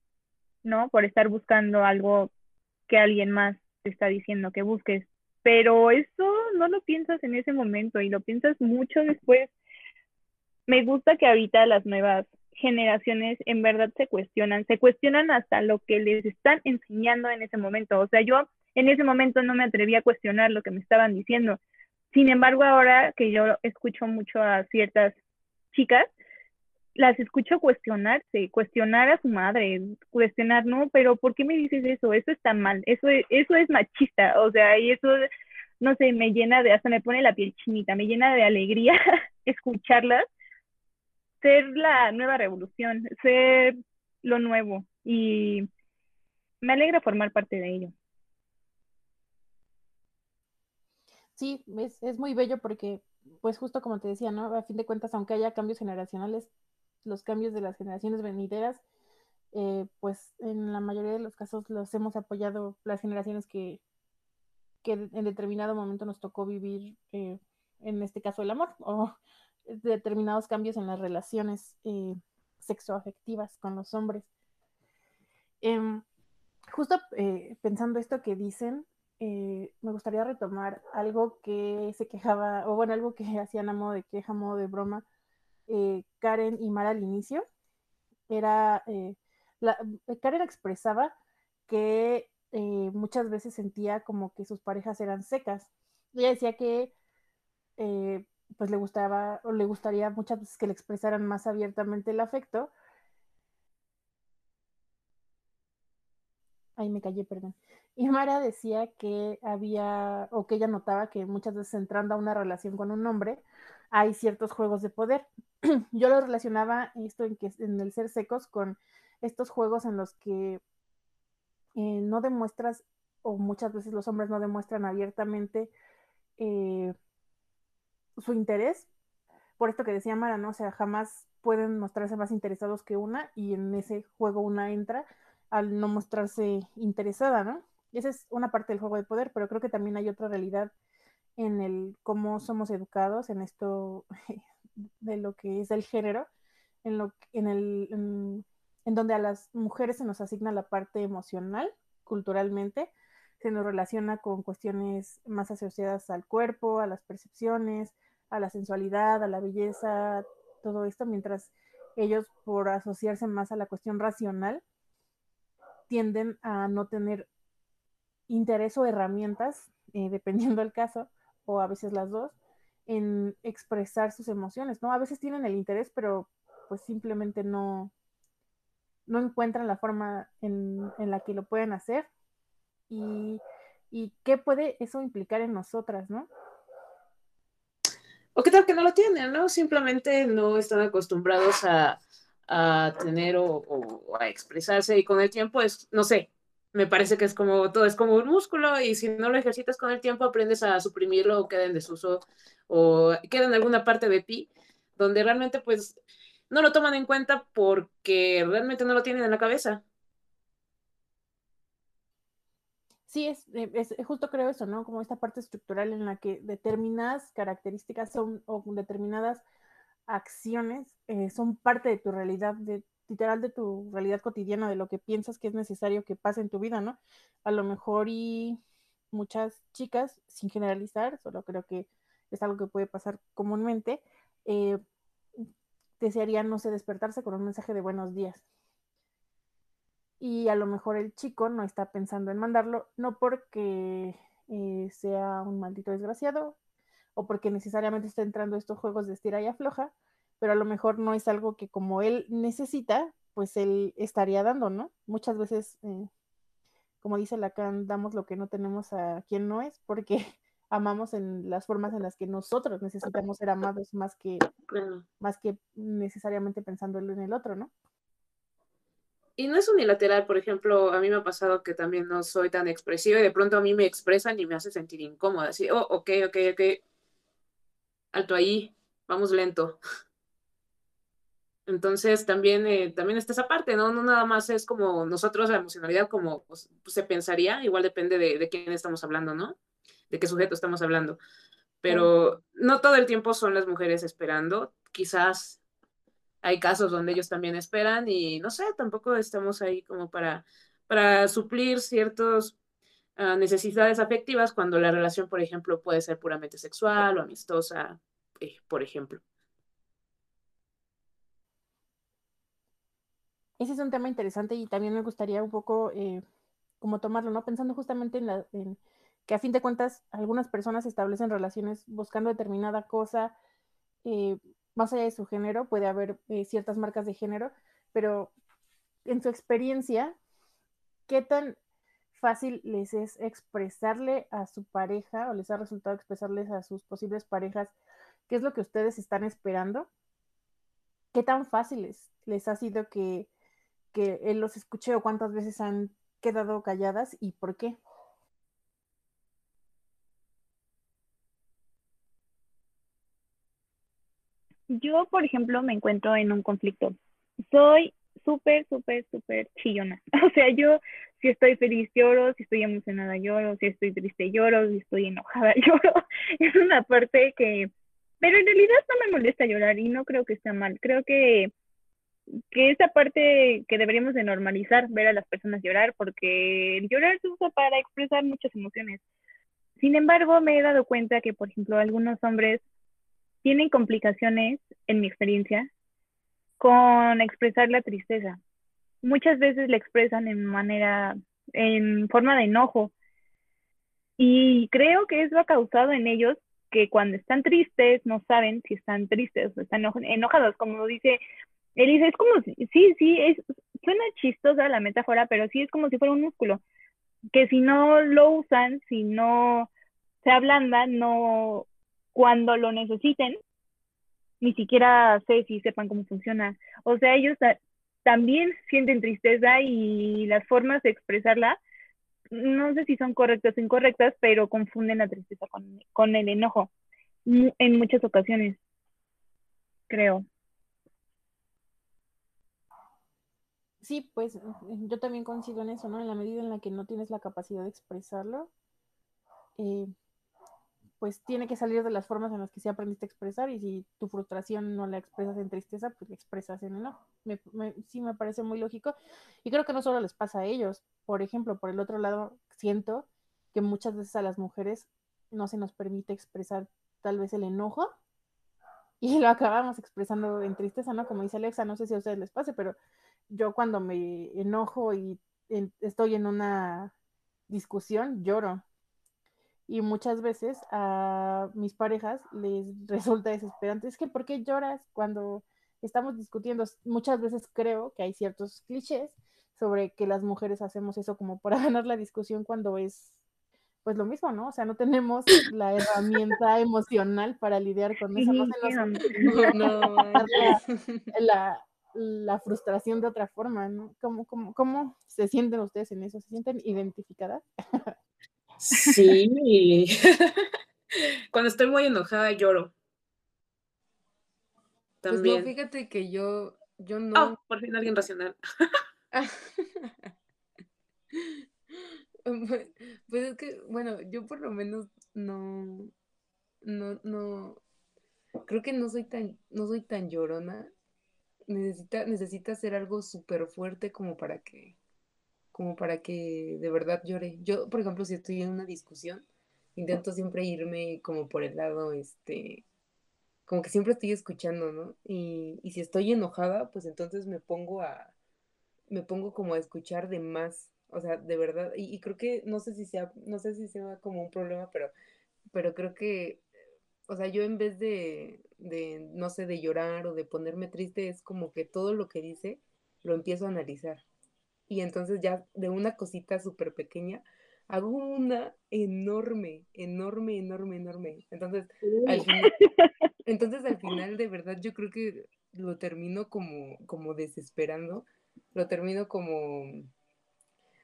¿no? Por estar buscando algo que alguien más te está diciendo que busques. Pero eso no lo piensas en ese momento y lo piensas mucho después. Me gusta que ahorita las nuevas generaciones en verdad se cuestionan, se cuestionan hasta lo que les están enseñando en ese momento. O sea, yo en ese momento no me atreví a cuestionar lo que me estaban diciendo. Sin embargo, ahora que yo escucho mucho a ciertas chicas, las escucho cuestionarse, cuestionar a su madre, cuestionar, no, pero ¿por qué me dices eso? Eso está mal, eso, eso es machista, o sea, y eso, no sé, me llena de, hasta me pone la piel chinita, me llena de alegría [LAUGHS] escucharlas ser la nueva revolución, ser lo nuevo y me alegra formar parte de ello. Sí, es, es muy bello porque, pues justo como te decía, ¿no? A fin de cuentas, aunque haya cambios generacionales, los cambios de las generaciones venideras, eh, pues en la mayoría de los casos los hemos apoyado las generaciones que, que en determinado momento nos tocó vivir, eh, en este caso el amor, o [LAUGHS] determinados cambios en las relaciones eh, sexoafectivas con los hombres. Em, justo eh, pensando esto que dicen, eh, me gustaría retomar algo que se quejaba, o bueno, algo que [LAUGHS] hacían a modo de queja, a modo de broma, Karen y Mara al inicio. Era, la, Karen expresaba que muchas veces sentía como que sus parejas eran secas. Ella decía que pues le gustaba o le gustaría muchas veces que le expresaran más abiertamente el afecto. Ahí me callé, perdón. Y Mara decía que había, o que ella notaba que muchas veces entrando a una relación con un hombre, hay ciertos juegos de poder. [CLEARS THROAT] Yo lo relacionaba esto en, que, en el ser secos con estos juegos en los que eh, no demuestras, o muchas veces los hombres no demuestran abiertamente eh, su interés, por esto que decía Mara, ¿no? O sea, jamás pueden mostrarse más interesados que una y en ese juego una entra al no mostrarse interesada, ¿no? Esa es una parte del juego de poder, pero creo que también hay otra realidad en el cómo somos educados en esto [LAUGHS] de lo que es el género, en lo en el en donde a las mujeres se nos asigna la parte emocional culturalmente, se nos relaciona con cuestiones más asociadas al cuerpo, a las percepciones, a la sensualidad, a la belleza, todo esto, mientras ellos, por asociarse más a la cuestión racional, tienden a no tener interés o herramientas, eh, [LAUGHS] dependiendo del caso, o a veces las dos, en expresar sus emociones, ¿no? A veces tienen el interés, pero pues simplemente no, no encuentran la forma en, en la que lo pueden hacer. Y, y qué puede eso implicar en nosotras, ¿no? O qué tal que no lo tienen, ¿no? Simplemente no están acostumbrados a, tener o, a expresarse y con el tiempo es, no sé, me parece que es como todo, es como un músculo y si no lo ejercitas con el tiempo aprendes a suprimirlo o queda en desuso o queda en alguna parte de ti donde realmente pues no lo toman en cuenta porque realmente no lo tienen en la cabeza. Sí, es, eh, es, justo creo eso, ¿no? Como esta parte estructural en la que determinadas características son, o determinadas acciones eh, son parte de tu realidad, de, literal de tu realidad cotidiana, de lo que piensas que es necesario que pase en tu vida, ¿no? A lo mejor y muchas chicas, sin generalizar, solo creo que es algo que puede pasar comúnmente, eh, desearían, no sé, despertarse con un mensaje de buenos días, y a lo mejor el chico no está pensando en mandarlo, no porque eh, sea un maldito desgraciado o porque necesariamente está entrando estos juegos de estira y afloja, pero a lo mejor no es algo que como él necesita, pues él estaría dando, ¿no? Muchas veces, eh, como dice Lacan, damos lo que no tenemos a quien no es, porque [LAUGHS] amamos en las formas en las que nosotros necesitamos ser amados más que, más que necesariamente pensando en el otro, ¿no? y no es unilateral, por ejemplo, a mí me ha pasado que también no soy tan expresiva y de pronto a mí me expresan y me hace sentir incómoda, así, oh, ok, ok, ok, alto ahí, vamos lento. Entonces también, eh, también está esa parte, ¿no? No nada más es como nosotros la emocionalidad como pues, se pensaría, igual depende de, de, quién estamos hablando, ¿no? De qué sujeto estamos hablando. Pero no todo el tiempo son las mujeres esperando, quizás hay casos donde ellos también esperan y no sé, tampoco estamos ahí como para, para suplir ciertas ah, necesidades afectivas cuando la relación, por ejemplo, puede ser puramente sexual o amistosa, eh, por ejemplo. Ese es un tema interesante y también me gustaría un poco eh, como tomarlo, ¿no? Pensando justamente en, la, que a fin de cuentas algunas personas establecen relaciones buscando determinada cosa, eh, más allá de su género, puede haber eh, ciertas marcas de género, pero en su experiencia, ¿qué tan fácil les es expresarle a su pareja o les ha resultado expresarles a sus posibles parejas qué es lo que ustedes están esperando? ¿Qué tan fácil les ha sido que que él los escuche o cuántas veces han quedado calladas y por qué. Yo, por ejemplo, me encuentro en un conflicto. Soy súper, súper, súper chillona. [LAUGHS] O sea, yo si estoy feliz lloro, si estoy emocionada lloro, si estoy triste lloro, si estoy enojada [LAUGHS] lloro. Es una parte que, pero en realidad no me molesta llorar y no creo que esté mal. Creo que que esa parte que deberíamos de normalizar, ver a las personas llorar, porque el llorar se usa para expresar muchas emociones. Sin embargo, me he dado cuenta que, por ejemplo, algunos hombres tienen complicaciones, en mi experiencia, con expresar la tristeza. Muchas veces la expresan en manera, en forma de enojo. Y creo que eso ha causado en ellos que cuando están tristes no saben si están tristes o están enojados, como dice Elisa, es como, si, sí, sí, es, suena chistosa la metáfora, pero sí es como si fuera un músculo, que si no lo usan, si no se ablandan, no, cuando lo necesiten, ni siquiera sé si sepan cómo funciona. O sea, ellos también sienten tristeza y las formas de expresarla, no sé si son correctas o incorrectas, pero confunden la tristeza con, con el enojo en muchas ocasiones, creo. Sí, pues yo también coincido en eso, ¿no? En la medida en la que no tienes la capacidad de expresarlo, eh, pues tiene que salir de las formas en las que se aprendiste a expresar y si tu frustración no la expresas en tristeza, pues la expresas en enojo. Me, sí me parece muy lógico y creo que no solo les pasa a ellos. Por ejemplo, por el otro lado, siento que muchas veces a las mujeres no se nos permite expresar tal vez el enojo y lo acabamos expresando en tristeza, ¿no? Como dice Alexa, no sé si a ustedes les pase, pero yo cuando me enojo y estoy en una discusión, lloro. Y muchas veces a mis parejas les [LAUGHS] resulta desesperante. Es que, ¿por qué lloras cuando estamos discutiendo? Muchas veces creo que hay ciertos clichés sobre que las mujeres hacemos eso como para [LAUGHS] ganar la discusión cuando es pues lo mismo, ¿no? O sea, no tenemos la herramienta emocional para lidiar con eso. No, se [LAUGHS] no, la, la frustración de otra forma, ¿no? ¿Cómo, cómo, cómo se sienten ustedes en eso? ¿Se sienten identificadas? Sí. [LAUGHS] Cuando estoy muy enojada lloro. También. Pues no, fíjate que yo, yo no. Oh, por fin alguien racional. [LAUGHS] pues es que, bueno, yo por lo menos no, no, no, creo que no soy tan, no soy tan llorona necesita, necesita hacer algo súper fuerte como para que, como para que de verdad llore. Yo, por ejemplo, si estoy en una discusión, intento siempre irme como por el lado, este, como que siempre estoy escuchando, ¿no? Y, y si estoy enojada, pues entonces me pongo a, me pongo como a escuchar de más, o sea, de verdad, y, y creo que, no sé si sea, no sé si sea como un problema, pero, pero creo que o sea, yo en vez de, de, no sé, de llorar o de ponerme triste, es como que todo lo que dice lo empiezo a analizar. Y entonces ya de una cosita súper pequeña, hago una enorme, enorme, enorme, enorme. Entonces al, final, [LAUGHS] entonces, al final, de verdad, yo creo que lo termino como, como desesperando, lo termino como,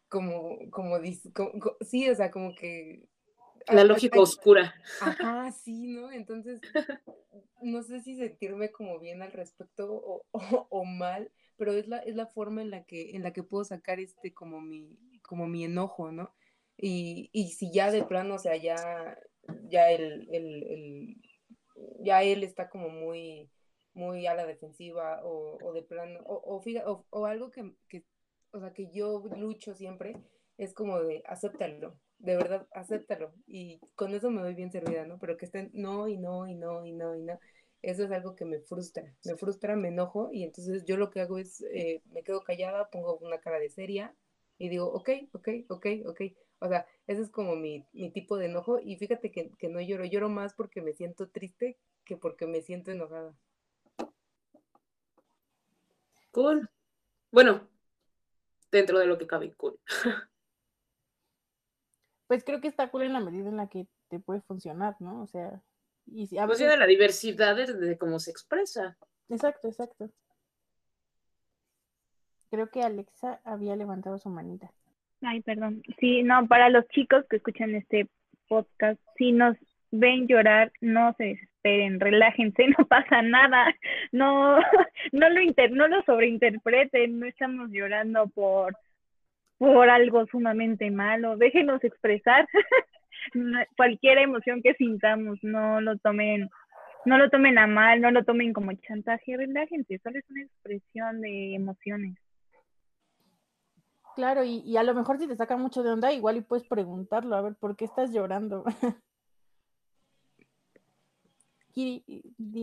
como, como, como sí, o sea, como que la lógica oscura. Ajá, sí, ¿no? Entonces, no sé si sentirme como bien al respecto [LAUGHS] o, o, mal, pero es la, es la forma en la que, en la que puedo sacar este como mi, como mi enojo, ¿no? Y, y si ya de plano, o sea, ya, ya el, el, el, ya él está como muy, muy a la defensiva o, o de plano, o, o, o, algo que, que, o sea, que yo lucho siempre, es como de acéptalo, de verdad, acéptalo. Y con eso me doy bien servida, ¿no? Pero que estén no y no y no y no y no. eso es algo que me frustra, me frustra, me enojo y entonces yo lo que hago es, eh, me quedo callada, pongo una cara de seria y digo, ok, ok, ok, ok. O sea, ese es como mi, mi tipo de enojo y fíjate que, que no lloro, lloro más porque me siento triste que porque me siento enojada. Cool. Bueno, dentro de lo que cabe, cool. [LAUGHS] Pues creo que está cool en la medida en la que te puede funcionar, ¿no? O sea, y si a Pues veces... de la diversidad de, de cómo se expresa. Exacto, exacto. Creo que Alexa había levantado su manita. Ay, perdón. Sí, no, para los chicos que escuchan este podcast, si nos ven llorar, no se desesperen, relájense, [LAUGHS] no pasa nada, no, [LAUGHS] no lo inter, no lo sobreinterpreten, no estamos llorando por, por algo sumamente malo, déjenos expresar [LAUGHS] cualquier emoción que sintamos, no lo tomen, no lo tomen a mal, no lo tomen como chantaje, relájense, solo es una expresión de emociones. Claro, y, y a lo mejor si te saca mucho de onda, igual y puedes preguntarlo, a ver, ¿por qué estás llorando? [LAUGHS]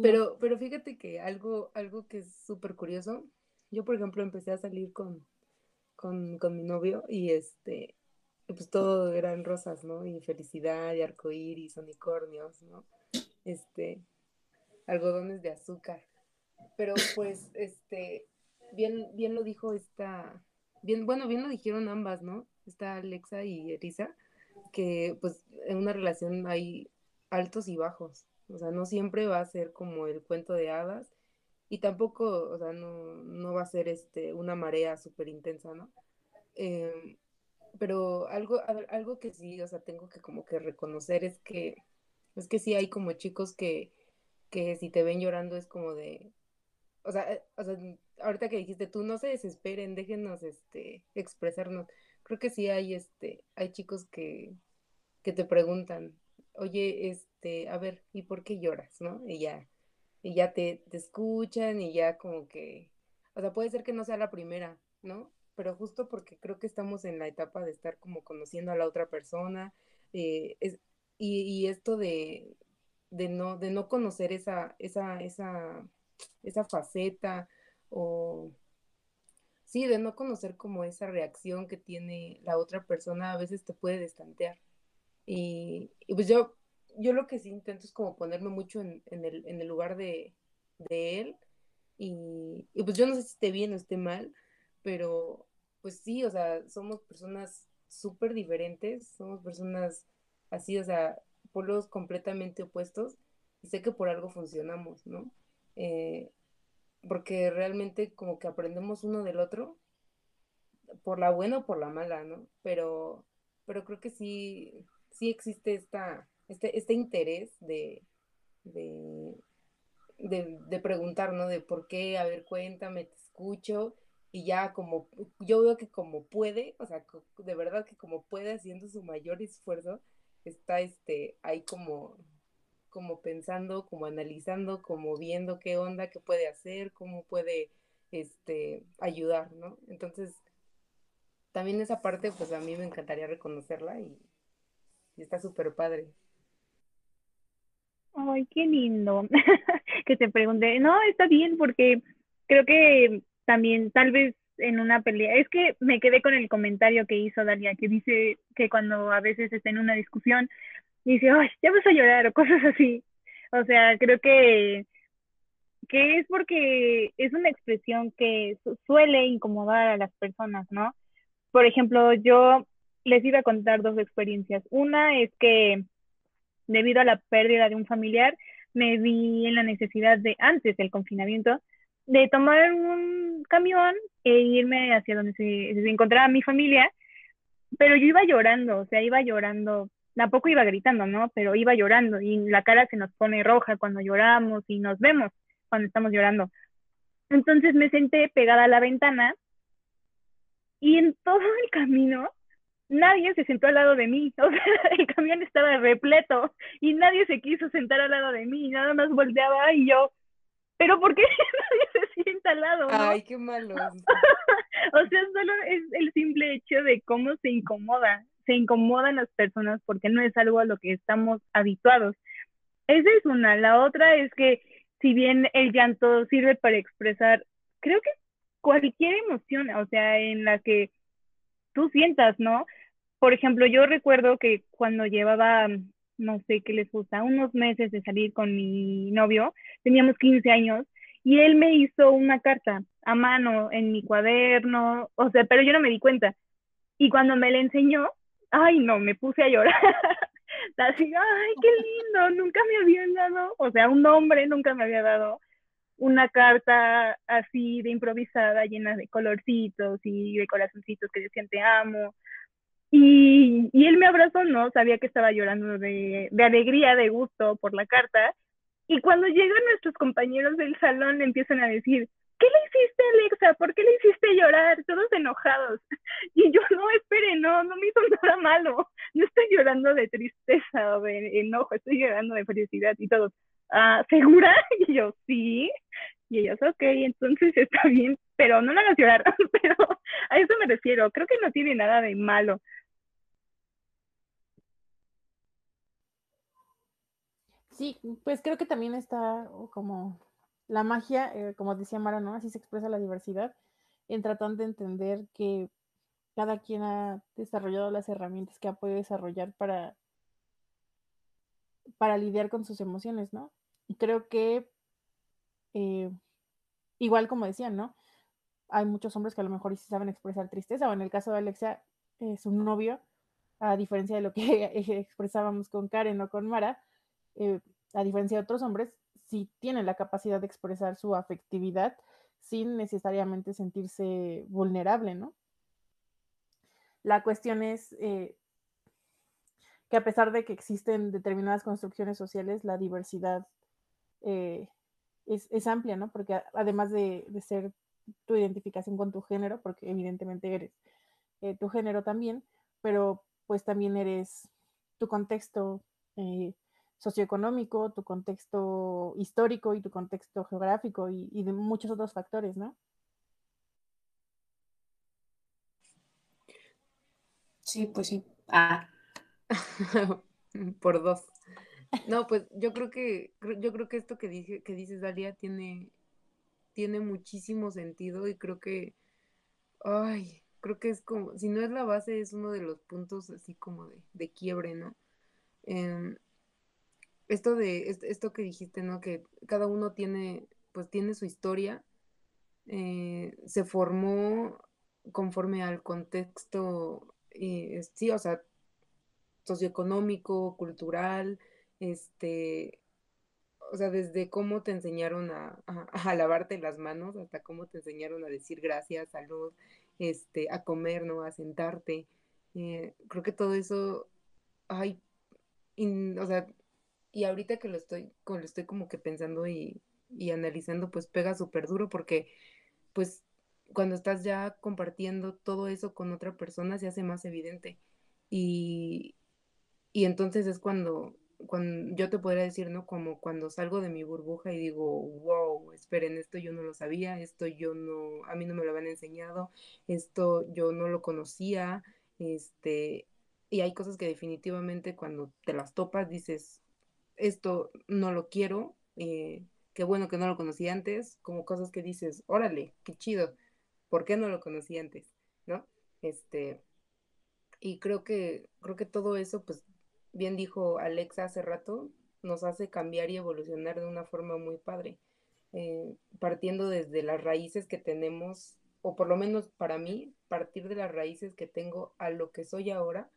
Pero, pero fíjate que algo, algo que es súper curioso, yo por ejemplo empecé a salir con, con, con mi novio y este, pues todo eran rosas, ¿no? Y felicidad, y arcoíris, unicornios, ¿no? Este, algodones de azúcar. Pero pues, este, bien, bien lo dijo esta, bien, bueno, bien lo dijeron ambas, ¿no? Está Alexa y Elisa, que pues en una relación hay altos y bajos. O sea, no siempre va a ser como el cuento de hadas y tampoco, o sea, no, no va a ser este, una marea súper intensa, ¿no? Em, pero algo, algo que sí, o sea, tengo que como que reconocer es que, es que sí hay como chicos que, que si te ven llorando es como de, o sea, eh, o sea, ahorita que dijiste tú, no se desesperen, déjenos, este, expresarnos. Creo que sí hay, este, hay chicos que, que te preguntan, oye, este, a ver, ¿y por qué lloras, no? Y ya, y ya te, te escuchan y ya como que, o sea, puede ser que no sea la primera, ¿no? Pero justo porque creo que estamos en la etapa de estar como conociendo a la otra persona, eh, es, y, esto de, de no, de no conocer esa, esa, esa, esa faceta o sí, de no conocer como esa reacción que tiene la otra persona, a veces te puede destantear. Y pues yo, yo lo que sí intento es como ponerme mucho en, en el, en el lugar de, de él. Y, pues yo no sé si esté bien o esté mal, pero pues sí, o sea, somos personas súper diferentes, somos personas así, o sea, polos completamente opuestos, y sé que por algo funcionamos, ¿no? Eh, porque realmente como que aprendemos uno del otro, por la buena o por la mala, ¿no? Pero, pero creo que sí, sí existe esta, este, este interés de, de, de, preguntar, ¿no? De por qué, a ver, cuéntame, te escucho, y ya como, yo veo que como puede, o sea, de verdad que como puede, haciendo su mayor esfuerzo, está este, ahí como, como pensando, como analizando, como viendo qué onda, qué puede hacer, cómo puede, este, ayudar, ¿no? Entonces, también esa parte, pues a mí me encantaría reconocerla y, y está súper padre. Ay, qué lindo [LAUGHS] que te pregunte. No, está bien porque creo que también tal vez en una pelea, es que me quedé con el comentario que hizo Dalia, que dice que cuando a veces está en una discusión, dice, ay, ya vas a llorar o cosas así. O sea, creo que, que es porque es una expresión que su- suele incomodar a las personas, ¿no? Por ejemplo, yo les iba a contar dos experiencias. Una es que debido a la pérdida de un familiar, me vi en la necesidad de, antes del confinamiento, de tomar un camión e irme hacia donde se, se encontraba mi familia, pero yo iba llorando, o sea, iba llorando, tampoco iba gritando, ¿no? Pero iba llorando y la cara se nos pone roja cuando lloramos y nos vemos cuando estamos llorando. Entonces me senté pegada a la ventana y en todo el camino nadie se sentó al lado de mí. [LAUGHS] O sea, el camión estaba repleto y nadie se quiso sentar al lado de mí. Nada más volteaba y yo, ¿pero por qué [LAUGHS] nadie se sienta al lado? no?". Ay, qué malos. [LAUGHS] O sea, solo es el simple hecho de cómo se incomoda. Se incomodan las personas porque no es algo a lo que estamos habituados. Esa es una. La otra es que si bien el llanto sirve para expresar, creo que cualquier emoción, o sea, en la que tú sientas, ¿no? Por ejemplo, yo recuerdo que cuando llevaba, no sé qué les gusta, unos meses de salir con mi novio, teníamos 15 años, y él me hizo una carta a mano en mi cuaderno, o sea, pero yo no me di cuenta. Y cuando me la enseñó, ay, no, me puse a llorar. [LAUGHS] Así, ay, qué lindo, nunca me habían dado, o sea, un hombre nunca me había dado una carta así de improvisada, llena de colorcitos y de corazoncitos que decían te amo. Y, él me abrazó, ¿no? Sabía que estaba llorando de, de alegría, de gusto por la carta. Y cuando llegan nuestros compañeros del salón, empiezan a decir, ¿qué le hiciste, Alexa? ¿Por qué le hiciste llorar? Todos enojados. [LAUGHS] Y yo, no, espere, no, no me hizo [LAUGHS] nada malo. No estoy llorando de tristeza o de enojo, estoy llorando de felicidad y todo. Ah, ¿segura? [LAUGHS] Y yo, sí. Y ellos, ok, entonces está bien, pero no me hagas llorar. pero a eso me refiero, creo que no tiene nada de malo. Sí, pues creo que también está como la magia, eh, como decía Mara, ¿no? Así se expresa la diversidad, en tratando de entender que cada quien ha desarrollado las herramientas que ha podido desarrollar para, para lidiar con sus emociones, ¿no? Y creo que, eh, igual como decían, ¿no? Hay muchos hombres que a lo mejor sí saben expresar tristeza, o en el caso de Alexia, es un novio, a diferencia de lo que [LAUGHS] expresábamos con Karen o con Mara, eh, a diferencia de otros hombres, sí tienen la capacidad de expresar su afectividad sin necesariamente sentirse vulnerable, ¿no? La cuestión es eh, que a pesar de que existen determinadas construcciones sociales, la diversidad eh, es, amplia, ¿no? Porque además de, ser tu identificación con tu género, porque evidentemente eres tu género también, pero pues también eres tu contexto, socioeconómico, tu contexto histórico y tu contexto geográfico y, de muchos otros factores, ¿no? Sí, pues sí. Ah. [LAUGHS] Por dos. No, pues yo creo que, yo creo que esto que dije, que dices, Dalia, tiene, tiene muchísimo sentido y creo que, ay, creo que es como, si no es la base, es uno de los puntos así como de, de quiebre, ¿no? Em, esto de esto que dijiste, ¿no? Que cada uno tiene, pues tiene su historia, eh, se formó conforme al contexto, eh, sí, o sea, socioeconómico, cultural, este, o sea, desde cómo te enseñaron a, [LAUGHS] a, lavarte las manos hasta cómo te enseñaron a decir gracias, salud, este, a comer, ¿no? A sentarte. Eh, creo que todo eso, ay, o sea, y ahorita que lo estoy, lo estoy como que pensando y, analizando, pues pega súper duro porque pues cuando estás ya compartiendo todo eso con otra persona se hace más evidente. Y, y entonces es cuando, cuando yo te podría decir, ¿no? Como cuando salgo de mi burbuja y digo, wow, esperen, esto yo no lo sabía, esto yo no, a mí no me lo habían enseñado, esto yo no lo conocía, este, y hay cosas que definitivamente cuando te las topas dices, esto no lo quiero, eh, qué bueno que no lo conocí antes, como cosas que dices, órale, qué chido, ¿por qué no lo conocí antes? ¿No? Este, y creo que, creo que todo eso, pues, bien dijo Alexa hace rato, nos hace cambiar y evolucionar de una forma muy padre, eh, partiendo desde las raíces que tenemos, o por lo menos para mí, partir de las raíces que tengo a lo que soy ahora,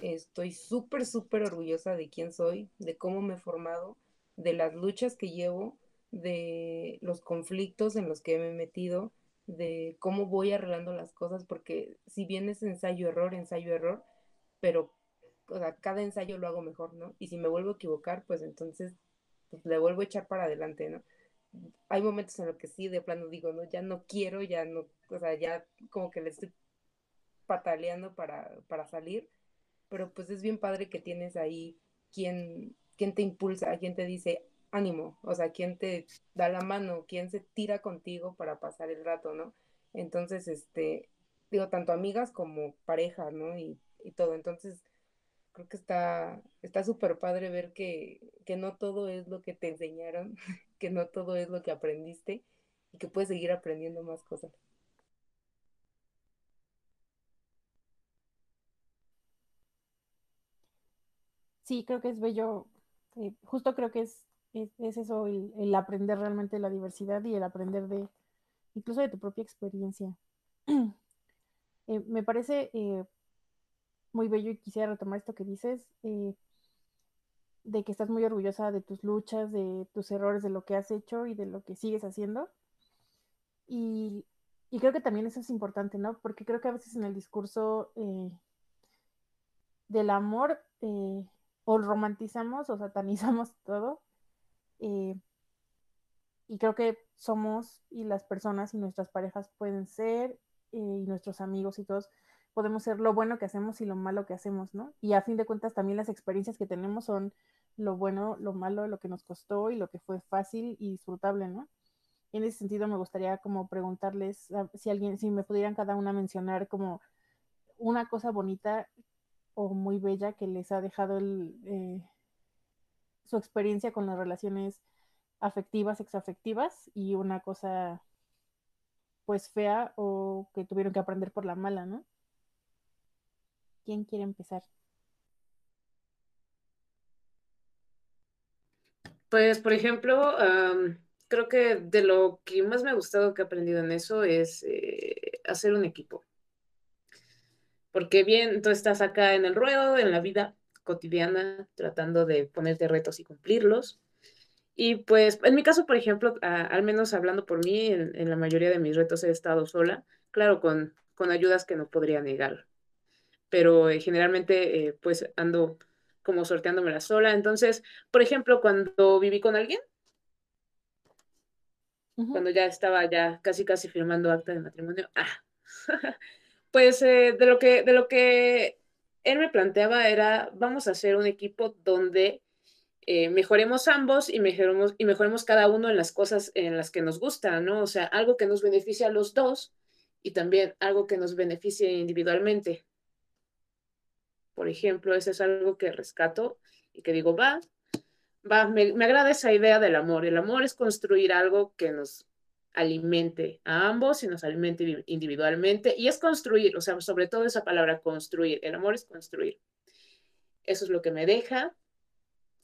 Estoy súper, súper orgullosa de quién soy, de cómo me he formado, de las luchas que llevo, de los conflictos en los que me he metido, de cómo voy arreglando las cosas, porque si bien es ensayo-error, ensayo-error, pero o sea, cada ensayo lo hago mejor, ¿no? Y si me vuelvo a equivocar, pues entonces pues, le vuelvo a echar para adelante, ¿no? Hay momentos en los que sí, de plano digo, no, ya no quiero, ya no, o sea, ya como que le estoy pataleando para, para salir, pero pues es bien padre que tienes ahí quien, quien te impulsa, quien te dice ánimo, o sea, quien te da la mano, quien se tira contigo para pasar el rato, ¿no? Entonces, este, digo, tanto amigas como pareja, ¿no? Y, y todo. Entonces, creo que está está súper padre ver que, que no todo es lo que te enseñaron, [LAUGHS] que no todo es lo que aprendiste y que puedes seguir aprendiendo más cosas. Sí, creo que es bello. eh, justo creo que es, es, es eso, el, aprender realmente la diversidad y el aprender de, incluso de tu propia experiencia. [CLEARS THROAT] Eh, me parece eh, muy bello y quisiera retomar esto que dices, de que estás muy orgullosa de tus luchas, de tus errores, de lo que has hecho y de lo que sigues haciendo. Y, y creo que también eso es importante, ¿no? Porque creo que a veces en el discurso del amor eh, o romantizamos o satanizamos [LAUGHS] todo. eh, y creo que somos y las personas y nuestras parejas pueden ser eh, y nuestros amigos y todos podemos ser lo bueno que hacemos y lo malo que hacemos, ¿no? Y a fin de cuentas también las experiencias que tenemos son lo bueno, lo malo, lo que nos costó y lo que fue fácil y disfrutable, ¿no? En ese sentido me gustaría como preguntarles a- si alguien, si me pudieran cada una mencionar como una cosa bonita o muy bella que les ha dejado el, eh, su experiencia con las relaciones afectivas, exafectivas y una cosa pues fea o que tuvieron que aprender por la mala, ¿no? ¿Quién quiere empezar? Pues, por ejemplo, am, creo que de lo que más me ha gustado que he aprendido en eso es eh, hacer un equipo. Porque bien, tú estás acá en el ruedo, en la vida cotidiana, tratando de ponerte retos y cumplirlos. Y pues, en mi caso, por ejemplo, a- al menos hablando por mí, en, en la mayoría de mis retos he estado sola, claro, con, con ayudas que no podría negar, pero eh, generalmente eh, pues ando como sorteándomela sola. Entonces, por ejemplo, cuando viví con alguien, Ujú, cuando ya estaba ya casi casi firmando acta de matrimonio, ah, [LAUGHS] pues eh, de lo que, de lo que él me planteaba era, vamos a hacer un equipo donde eh, mejoremos ambos y mejoremos, y mejoremos cada uno en las cosas en las que nos gustan, ¿no? O sea, algo que nos beneficie a los dos y también algo que nos beneficie individualmente. Por ejemplo, eso es algo que rescato y que digo, va, va, me, me agrada esa idea del amor. El amor es construir algo que nos alimente a ambos y nos alimente vi- individualmente. Y es construir, o sea, sobre todo esa palabra construir. El amor es construir. Eso es lo que me deja.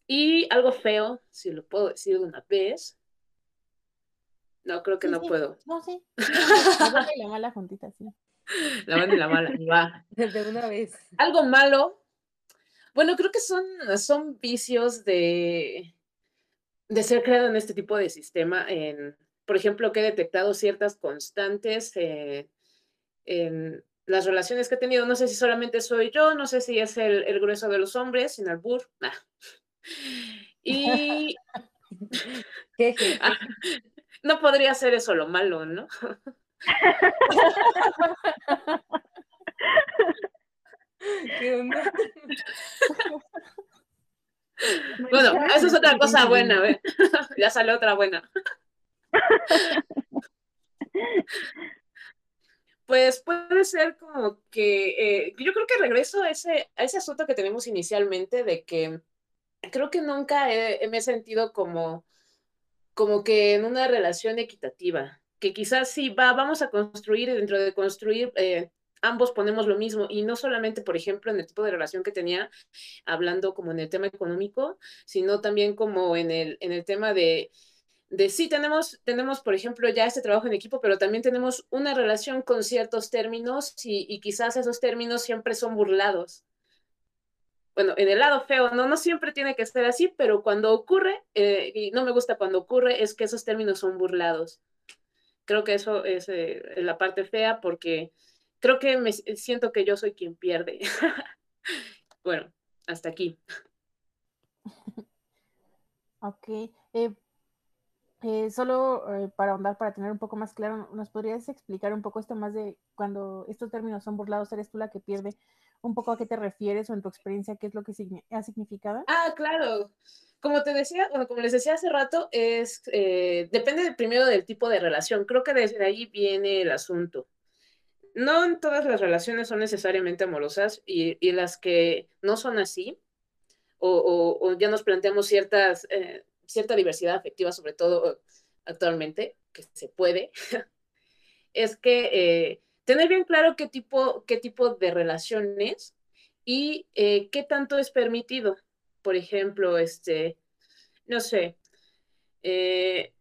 Y algo feo, si lo puedo decir de una vez. No, creo que Sí, no sí. puedo. No, sí. [LAUGHS] La buena y la mala juntita, sí. La mala y la mala. Va. [LAUGHS] De una vez. Algo malo. Bueno, creo que son, son vicios de, de ser creado en este tipo de sistema. En, por ejemplo, que he detectado ciertas constantes eh, en las relaciones que he tenido. No sé si solamente soy yo, no sé si es el, el grueso de los hombres, sin albur. nah. [LAUGHS] Y [LAUGHS] ah, no podría ser eso lo malo, ¿no? [LAUGHS] ¿Qué onda? Bueno, eso es otra cosa buena, ¿ve? Ya sale otra buena. [LAUGHS] Pues puede ser como que, eh, yo creo que regreso a ese, a ese asunto que tenemos inicialmente de que creo que nunca me he sentido como, como que en una relación equitativa, que quizás sí va, vamos a construir y dentro de construir eh, ambos ponemos lo mismo y no solamente, por ejemplo, en el tipo de relación que tenía, hablando como en el tema económico, sino también como en el, en el tema de de sí, tenemos, tenemos, por ejemplo, ya este trabajo en equipo, pero también tenemos una relación con ciertos términos y, quizás esos términos siempre son burlados. Bueno, en el lado feo, no, no siempre tiene que ser así, pero cuando ocurre, eh, y no me gusta cuando ocurre, es que esos términos son burlados. Creo que eso es eh, la parte fea porque creo que me siento que yo soy quien pierde. [LAUGHS] bueno, hasta aquí. [LAUGHS] Ok. eh, eh, solo eh, para ahondar, para tener un poco más claro, ¿nos podrías explicar un poco esto más de cuando estos términos son burlados, eres tú la que pierde? Un poco a qué te refieres o en tu experiencia, qué es lo que ha significado? Ah, claro. Como te decía, bueno, como les decía hace rato, es eh, depende de- primero del tipo de relación. Creo que desde ahí viene el asunto. no todas las relaciones son necesariamente amorosas y, las que no son así, o ya nos planteamos ciertas, eh, cierta diversidad afectiva, sobre todo actualmente, que se puede, [LAUGHS] es que eh, tener bien claro qué tipo, qué tipo de relaciones y eh, qué tanto es permitido. Por ejemplo, este, no sé, eh,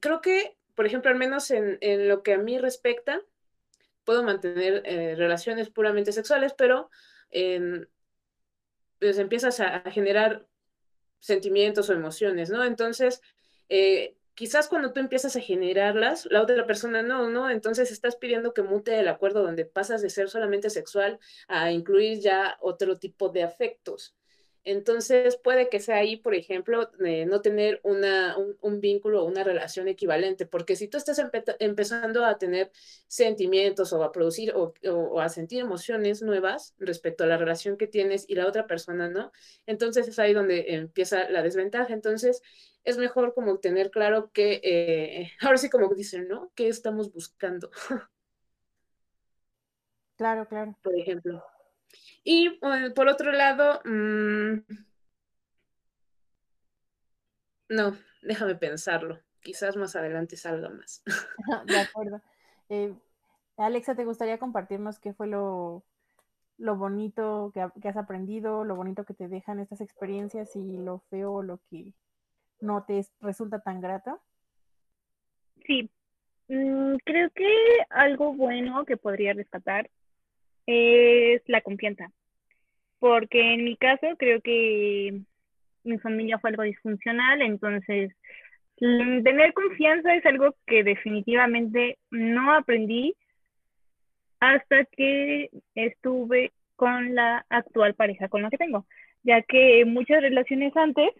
creo que, por ejemplo, al menos en, en, lo que a mí respecta, puedo mantener relaciones puramente sexuales, pero pues empiezas a, generar sentimientos o emociones, ¿no? Entonces, eh, quizás cuando tú empiezas a generarlas, la otra persona no, ¿no? Entonces estás pidiendo que mute el acuerdo donde pasas de ser solamente sexual a incluir ya otro tipo de afectos. Entonces puede que sea ahí, por ejemplo, eh, no tener una, un, un, vínculo o una relación equivalente, porque si tú estás empe empezando a tener sentimientos o a producir o, o, o, a sentir emociones nuevas respecto a la relación que tienes y la otra persona no, entonces es ahí donde empieza la desventaja. Entonces es mejor como tener claro que, eh, [LAUGHS] ahora sí como dicen, ¿no? ¿Qué estamos buscando? [LAUGHS] Claro, claro. Por ejemplo. Y uh, por otro lado, mmm, no, déjame pensarlo. Quizás más adelante salga más. [LAUGHS] [LAUGHS] De acuerdo. Eh, Alexa, ¿te gustaría compartirnos qué fue lo, lo bonito que, que, has aprendido, lo bonito que te dejan estas experiencias y lo feo, lo que no te resulta tan grato? Sí, mm, creo que algo bueno que podría rescatar es la confianza, porque en mi caso creo que mi familia fue algo disfuncional, entonces mm, tener confianza es algo que definitivamente no aprendí hasta que estuve con la actual pareja con la que tengo, ya que muchas relaciones antes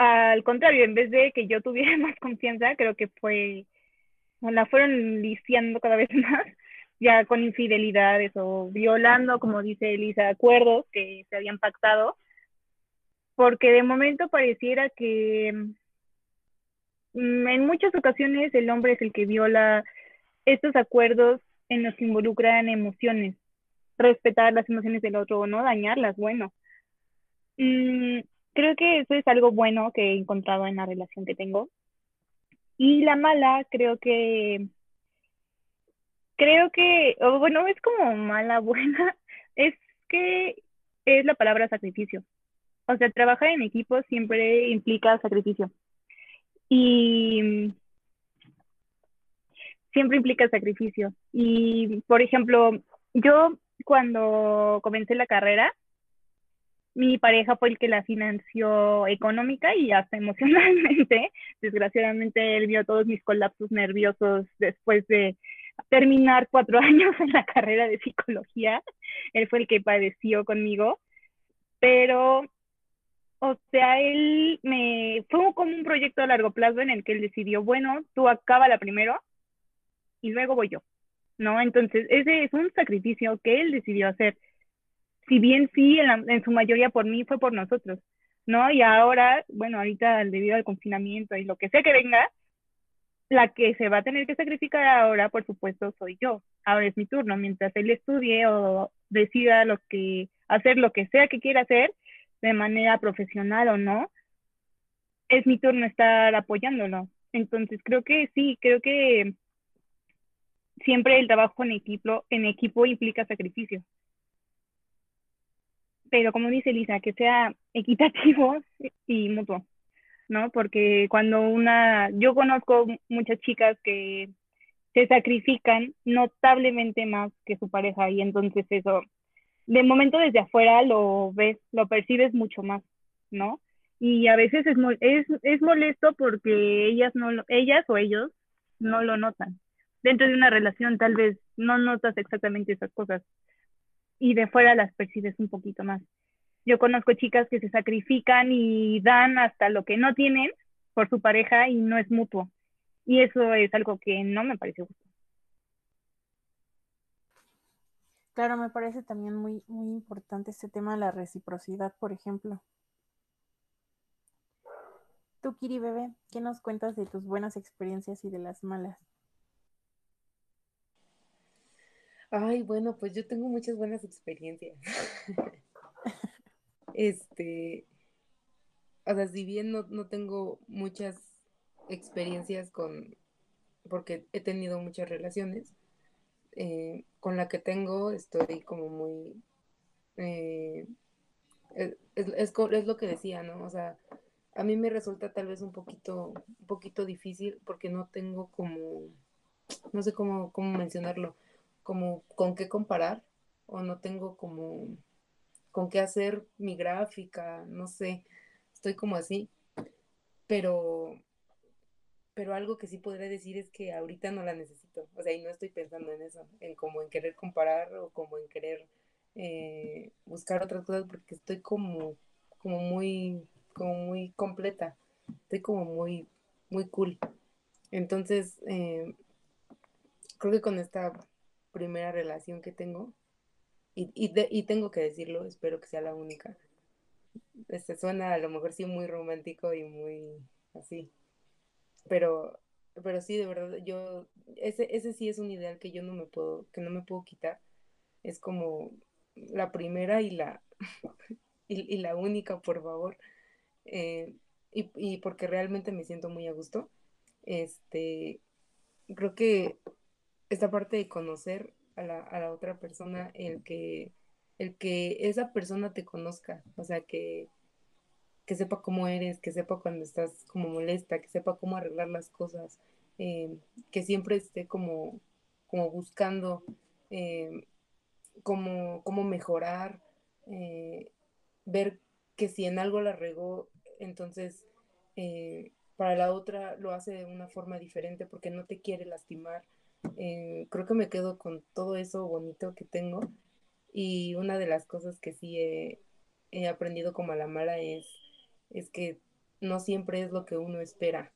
al contrario, en vez de que yo tuviera [LAUGHS] más confianza, creo que fue, la fueron lisiando cada vez [LAUGHS] más, ya con infidelidades o violando, como dice Elisa, acuerdos que se habían pactado, porque de momento pareciera que mm, en muchas ocasiones el hombre es el que viola estos acuerdos en los que involucran emociones, respetar las emociones del otro o no dañarlas, bueno. Mm, creo que eso es algo bueno que he encontrado en la relación que tengo. Y la mala, creo que, creo que, oh, bueno, es como mala, buena, [LAUGHS] es que es la palabra sacrificio. O sea, trabajar en equipo siempre implica sacrificio. Y siempre implica sacrificio. Y, por ejemplo, yo cuando comencé la carrera, mi pareja fue el que la financió económica y hasta [LAUGHS] emocionalmente. Desgraciadamente, él vio todos mis colapsos nerviosos después de terminar cuatro [LAUGHS] años en la carrera de psicología. Él fue el que padeció conmigo. Pero, o sea, él me... Fue como un proyecto a largo plazo en el que él decidió, bueno, tú acábala primero y luego voy yo. ¿No? Entonces, ese es un sacrificio que él decidió hacer si bien sí, en, la, en, su mayoría por mí, fue por nosotros, ¿no? Y ahora, bueno, ahorita debido al confinamiento y lo que sea que venga, la que se va a tener que sacrificar ahora, por supuesto, soy yo. Ahora es mi turno, mientras él estudie o decida lo que, hacer lo que sea que quiera hacer, de manera profesional o no, es mi turno estar apoyándolo. Entonces, creo que sí, creo que siempre el trabajo en equipo, en equipo implica sacrificio pero como dice Lisa, que sea equitativo [LAUGHS] y mutuo, ¿no? Porque cuando una, yo conozco muchas chicas que se sacrifican notablemente más que su pareja y entonces eso, de momento desde afuera lo ves, lo percibes mucho más, ¿no? Y a veces es, es, es molesto porque ellas, no, ellas o ellos no lo notan. Dentro de una relación tal vez no notas exactamente esas cosas, y de fuera las percibes un poquito más. Yo conozco chicas que se sacrifican y dan hasta lo que no tienen por su pareja y no es mutuo. Y eso es algo que no me parece justo. Claro, me parece también muy, muy importante este tema de la reciprocidad, por ejemplo. Tú, Kiri Bebé, ¿qué nos cuentas de tus buenas experiencias y de las malas? Ay, bueno, pues yo tengo muchas buenas experiencias. [LAUGHS] Este, o sea, si bien no, no tengo muchas experiencias con, porque he tenido muchas relaciones, eh, con la que tengo estoy como muy, eh, es, es, es lo que decía, ¿no? O sea, a mí me resulta tal vez un poquito, un poquito difícil porque no tengo como, no sé cómo, cómo mencionarlo, como con qué comparar o no tengo como con qué hacer mi gráfica, no sé, estoy como así, pero, pero algo que sí podría decir es que ahorita no la necesito, o sea, y no estoy pensando en eso, en como en querer comparar o como en querer eh, buscar otras cosas porque estoy como, como muy, como muy completa, estoy como muy, muy cool. Entonces, eh, creo que con esta primera relación que tengo, y, y, y, tengo que decirlo, espero que sea la única. Este suena a lo mejor sí muy romántico y muy así, pero, pero sí, de verdad, yo, ese, ese sí es un ideal que yo no me puedo, que no me puedo quitar. Es como la primera y la, [LAUGHS] y, y la única, por favor. Eh, y, y porque realmente me siento muy a gusto. Este, creo que esta parte de conocer a la, a la otra persona, el que, el que esa persona te conozca, o sea, que, que sepa cómo eres, que sepa cuando estás como molesta, que sepa cómo arreglar las cosas, eh, que siempre esté como, como buscando eh, cómo, mejorar, eh, ver que si en algo la regó, entonces para la otra lo hace de una forma diferente porque no te quiere lastimar, creo que me quedo con todo eso bonito que tengo. Y una de las cosas que sí he, he aprendido como a la mala es, es que no siempre es lo que uno espera,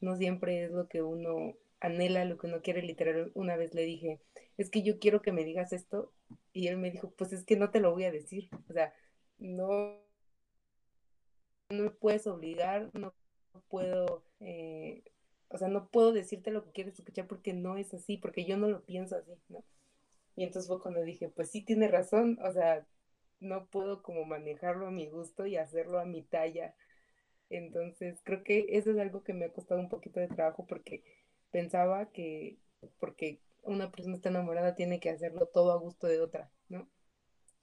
no siempre es lo que uno anhela, lo que uno quiere. Literal, una vez le dije, es que yo quiero que me digas esto y él me dijo, pues es que no te lo voy a decir, o sea, no, no me puedes obligar, no puedo eh, o sea, no puedo decirte lo que quieres escuchar porque no es así, porque yo no lo pienso así, ¿no? Y entonces fue cuando dije, pues sí tiene razón, o sea, no puedo como manejarlo a mi gusto y hacerlo a mi talla. Entonces, creo que eso es algo que me ha costado un poquito de trabajo porque pensaba que porque una persona está enamorada tiene que hacerlo todo a gusto de otra, ¿no?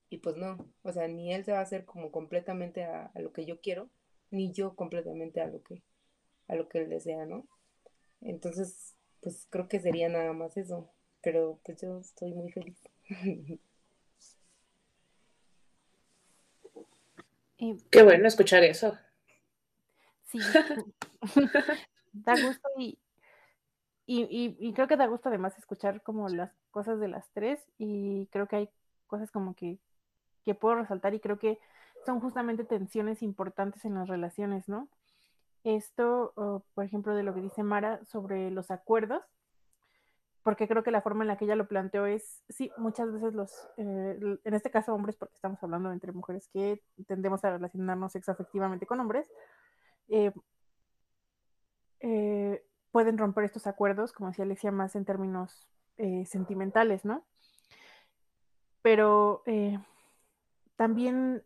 Y pues no, o sea, ni él se va a hacer como completamente a, a lo que yo quiero, ni yo completamente a lo que a lo que él desea, ¿no? Entonces, pues creo que sería nada más eso. Pero pues yo estoy muy feliz. [LAUGHS] Qué bueno escuchar eso. Sí, [LAUGHS] da gusto y, y, y, creo que da gusto además escuchar como las cosas de las tres y creo que hay cosas como que, que puedo resaltar y creo que son justamente tensiones importantes en las relaciones, ¿no? Esto, por ejemplo, de lo que dice Mara sobre los acuerdos, porque creo que la forma en la que ella lo planteó es, sí, muchas veces los, eh, en este caso hombres, porque estamos hablando entre mujeres que tendemos a relacionarnos sexoafectivamente con hombres, eh, eh, pueden romper estos acuerdos, como decía Alexia, más en términos sentimentales, ¿no? Pero también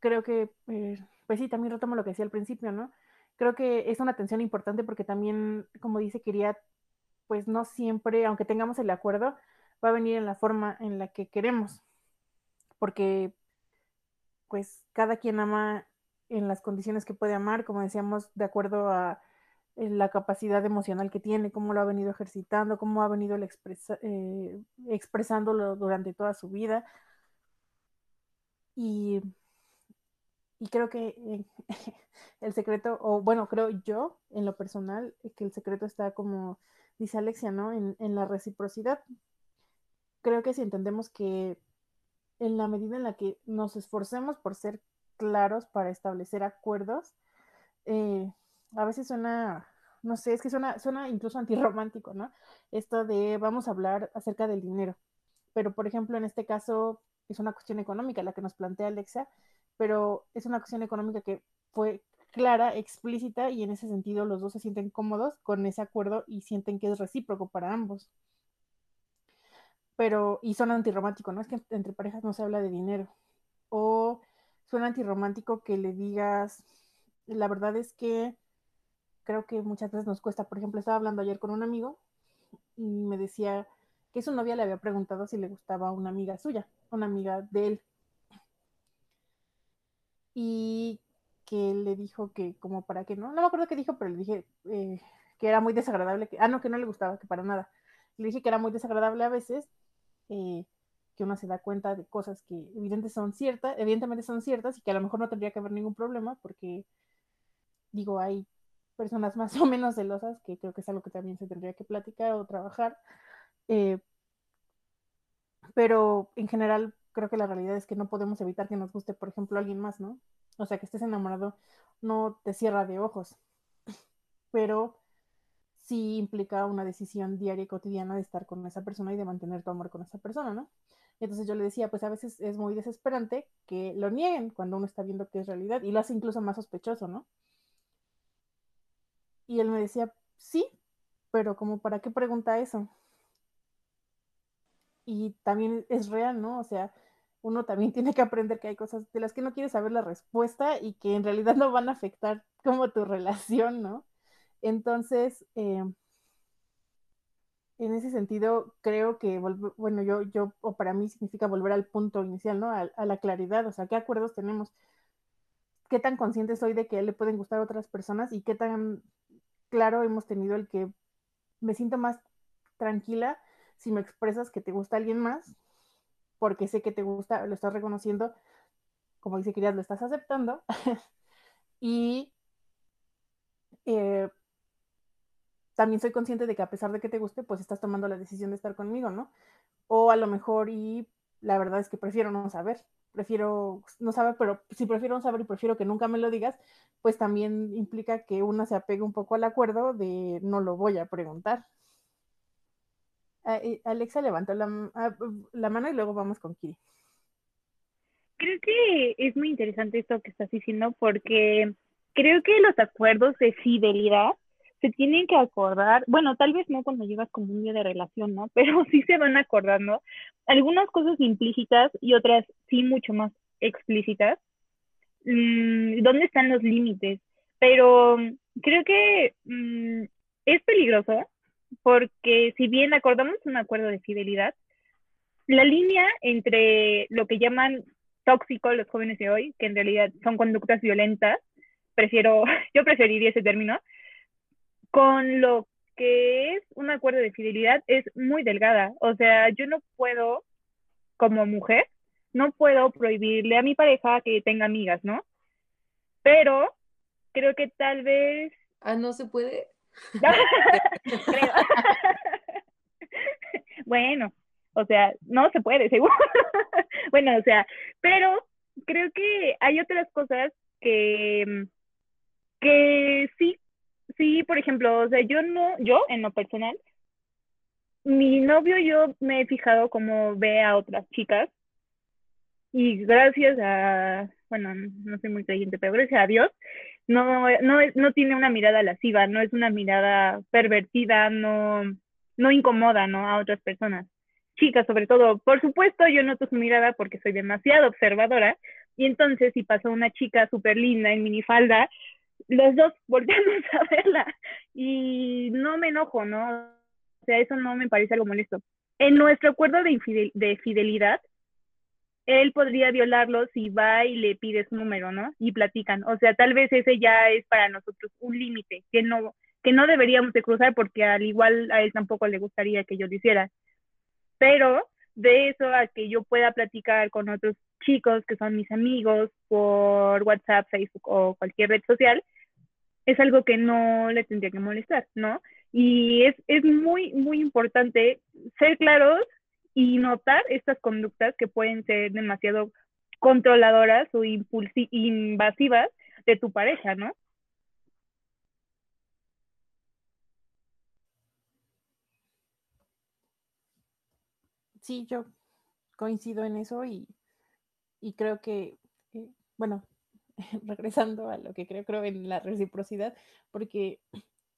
creo que pues sí, también retomo lo que decía al principio, ¿no? Creo que es una atención importante porque también, como dice, quería, pues no siempre, aunque tengamos el acuerdo, va a venir en la forma en la que queremos, porque pues cada quien ama en las condiciones que puede amar, como decíamos, de acuerdo a eh, la capacidad emocional que tiene, cómo lo ha venido ejercitando, cómo ha venido expresa, eh, expresándolo durante toda su vida. Y y creo que eh, [LAUGHS] el secreto, o bueno, creo yo en lo personal, que el secreto está como dice Alexia, ¿no? En, en, la reciprocidad. Creo que si entendemos que en la medida en la que nos esforcemos por ser claros para establecer acuerdos, eh, a veces suena, no sé, es que suena, suena incluso antirromántico, ¿no? Esto de vamos a hablar acerca del dinero. Pero, por ejemplo, en este caso es una cuestión económica la que nos plantea Alexia, pero es una cuestión económica que fue clara, explícita y en ese sentido los dos se sienten cómodos con ese acuerdo y sienten que es recíproco para ambos. pero, y son antirromántico, ¿no? Es que entre parejas no se habla de dinero. O suena antirromántico que le digas, la verdad es que creo que muchas veces nos cuesta, por ejemplo, estaba hablando ayer con un amigo y me decía que su novia le había preguntado si le gustaba una amiga suya, una amiga de él. Y que le dijo que como para qué, no, no me acuerdo qué dijo, pero le dije eh, que era muy desagradable, que, ah, no, que no le gustaba, que para nada. Le dije que era muy desagradable a veces, eh, que uno se da cuenta de cosas que evidentemente son ciertas, evidentemente son ciertas y que a lo mejor no tendría que haber ningún problema porque, digo, hay personas [LAUGHS] más o menos celosas, que creo que es algo que también se tendría que platicar o trabajar. Eh, pero en general creo que la realidad es que no podemos evitar que nos guste, por ejemplo, alguien más, ¿no? O sea, que estés enamorado no te cierra de ojos, [LAUGHS] pero sí implica una decisión diaria y cotidiana de estar con esa persona y de mantener tu amor con esa persona, ¿no? entonces yo le decía, pues a veces es muy desesperante que lo nieguen cuando uno está viendo que es realidad y lo hace incluso más sospechoso, ¿no? Y él me decía, sí, pero como para qué pregunta eso. Y también es real, ¿no? O sea, uno también tiene que aprender que hay cosas de las que no quiere saber la respuesta y que en realidad no van a afectar como tu relación, ¿no? Entonces, eh, en ese sentido, creo que, bueno, yo, yo, o para mí significa volver al punto inicial, ¿no? A, a, la claridad, o sea, ¿qué acuerdos tenemos? ¿Qué tan consciente soy de que a le pueden gustar otras personas y qué tan claro hemos tenido el que me siento más tranquila si me expresas que te gusta alguien más, porque sé que te gusta, lo estás reconociendo, como dice Kirias, lo estás aceptando, [LAUGHS] y eh, también soy consciente de que a pesar de que te guste, pues estás tomando la decisión de estar conmigo, ¿no? O a lo mejor, y la verdad es que prefiero no saber, prefiero no saber, pero si prefiero no saber y prefiero que nunca me lo digas, pues también implica que una se apegue un poco al acuerdo de no lo voy a preguntar. Alexa levantó la, ah, la mano y luego vamos con Kiri. Creo que es muy interesante esto que estás diciendo porque creo que los acuerdos de fidelidad se tienen que acordar, bueno, tal vez no cuando llevas como un día de relación, ¿no? [LAUGHS] Pero sí se van acordando algunas cosas implícitas y otras sí mucho más explícitas. Mm, ¿Dónde están los límites? Pero creo que mm, es peligroso porque si bien acordamos un acuerdo de fidelidad, la línea entre lo que llaman tóxico los jóvenes de hoy, que en realidad son conductas violentas, prefiero, [LAUGHS] yo preferiría ese término, con lo que es un acuerdo de fidelidad es muy delgada. O sea, yo no puedo, como mujer, no puedo prohibirle a mi pareja que tenga amigas, ¿no? Pero creo que tal vez... Ah, no se puede. [LAUGHS] bueno, o sea, no se puede, seguro. [LAUGHS] bueno, o sea, pero creo que hay otras cosas que, que sí sí, por ejemplo, o sea, yo no, yo en lo personal, mi novio yo me he fijado cómo ve a otras chicas y gracias a, bueno, no soy muy creyente, pero gracias a Dios, no, no, no tiene una mirada lasciva, no es una mirada pervertida, no, no incomoda, ¿no? A otras personas. Chicas, sobre todo, por supuesto, yo noto su mirada porque soy demasiado observadora, y entonces si pasa una chica súper linda en minifalda, los dos [LAUGHS] volteamos a verla y no me enojo, ¿no? O sea, eso no me parece algo molesto. En nuestro acuerdo de, de fidelidad, él podría violarlo si va y le pide su número, ¿no? Y platican. O sea, tal vez ese ya es para nosotros un límite que no, que no deberíamos de cruzar porque al igual a él tampoco le gustaría que yo lo hiciera. Pero de eso a que yo pueda platicar con otros chicos que son mis amigos por WhatsApp, Facebook o cualquier red social, es algo que no le tendría que molestar, ¿no? Y es, es muy, muy importante ser claros y notar estas conductas que pueden ser demasiado controladoras o invasivas de tu pareja, ¿no? Sí, yo coincido en eso y, creo que, eh, bueno, [LAUGHS] regresando a lo que creo, creo en la reciprocidad, porque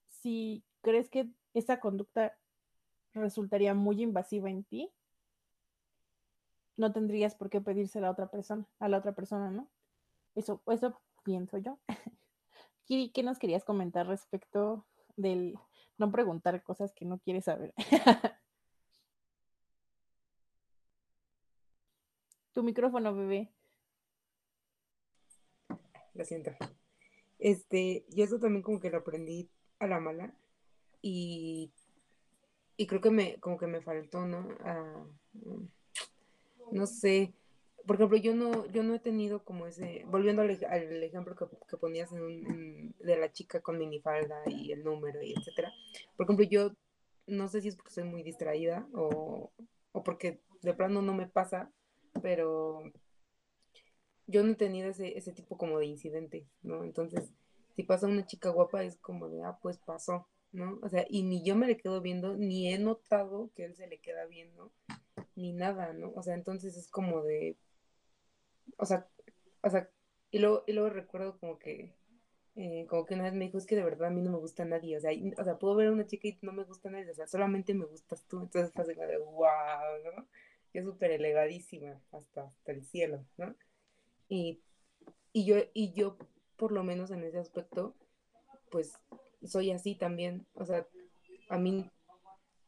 si crees que esa conducta resultaría muy invasiva en ti, no tendrías por qué pedírsela a otra persona, a la otra persona, ¿no? Eso, eso pienso yo. [LAUGHS] Kiri, ¿qué nos querías comentar respecto del no preguntar cosas que no quieres saber? [LAUGHS] tu micrófono, bebé. Lo siento. Este, yo eso también como que lo aprendí a la mala y, y creo que me, como que me faltó, ¿no? Ah, no sé, por ejemplo, yo no, yo no he tenido como ese, volviendo al, ejemplo que, que ponías en en- de la chica con minifalda y el número y etcétera. Por ejemplo, yo no sé si es porque soy muy distraída o, o porque de plano no me pasa, pero yo no he tenido ese, ese tipo como de incidente, ¿no? Entonces, si pasa una chica guapa es como de, ah, pues pasó, ¿no? O sea, y ni yo me le quedo viendo, ni he notado que él se le queda viendo, ni nada, ¿no? O sea, entonces es como de, o sea, o sea, y luego, y luego recuerdo como que, eh, como que una vez me dijo, es que de verdad a mí no me gusta nadie, o sea, o sea, puedo ver a una chica y no me gusta nadie, o sea, solamente me gustas tú, entonces fue así como de, wow, ¿no? Yo súper elegadísima, hasta, hasta el cielo, ¿no? Y, y yo, y yo, por lo menos en ese aspecto, pues, soy así también, o sea, a mí,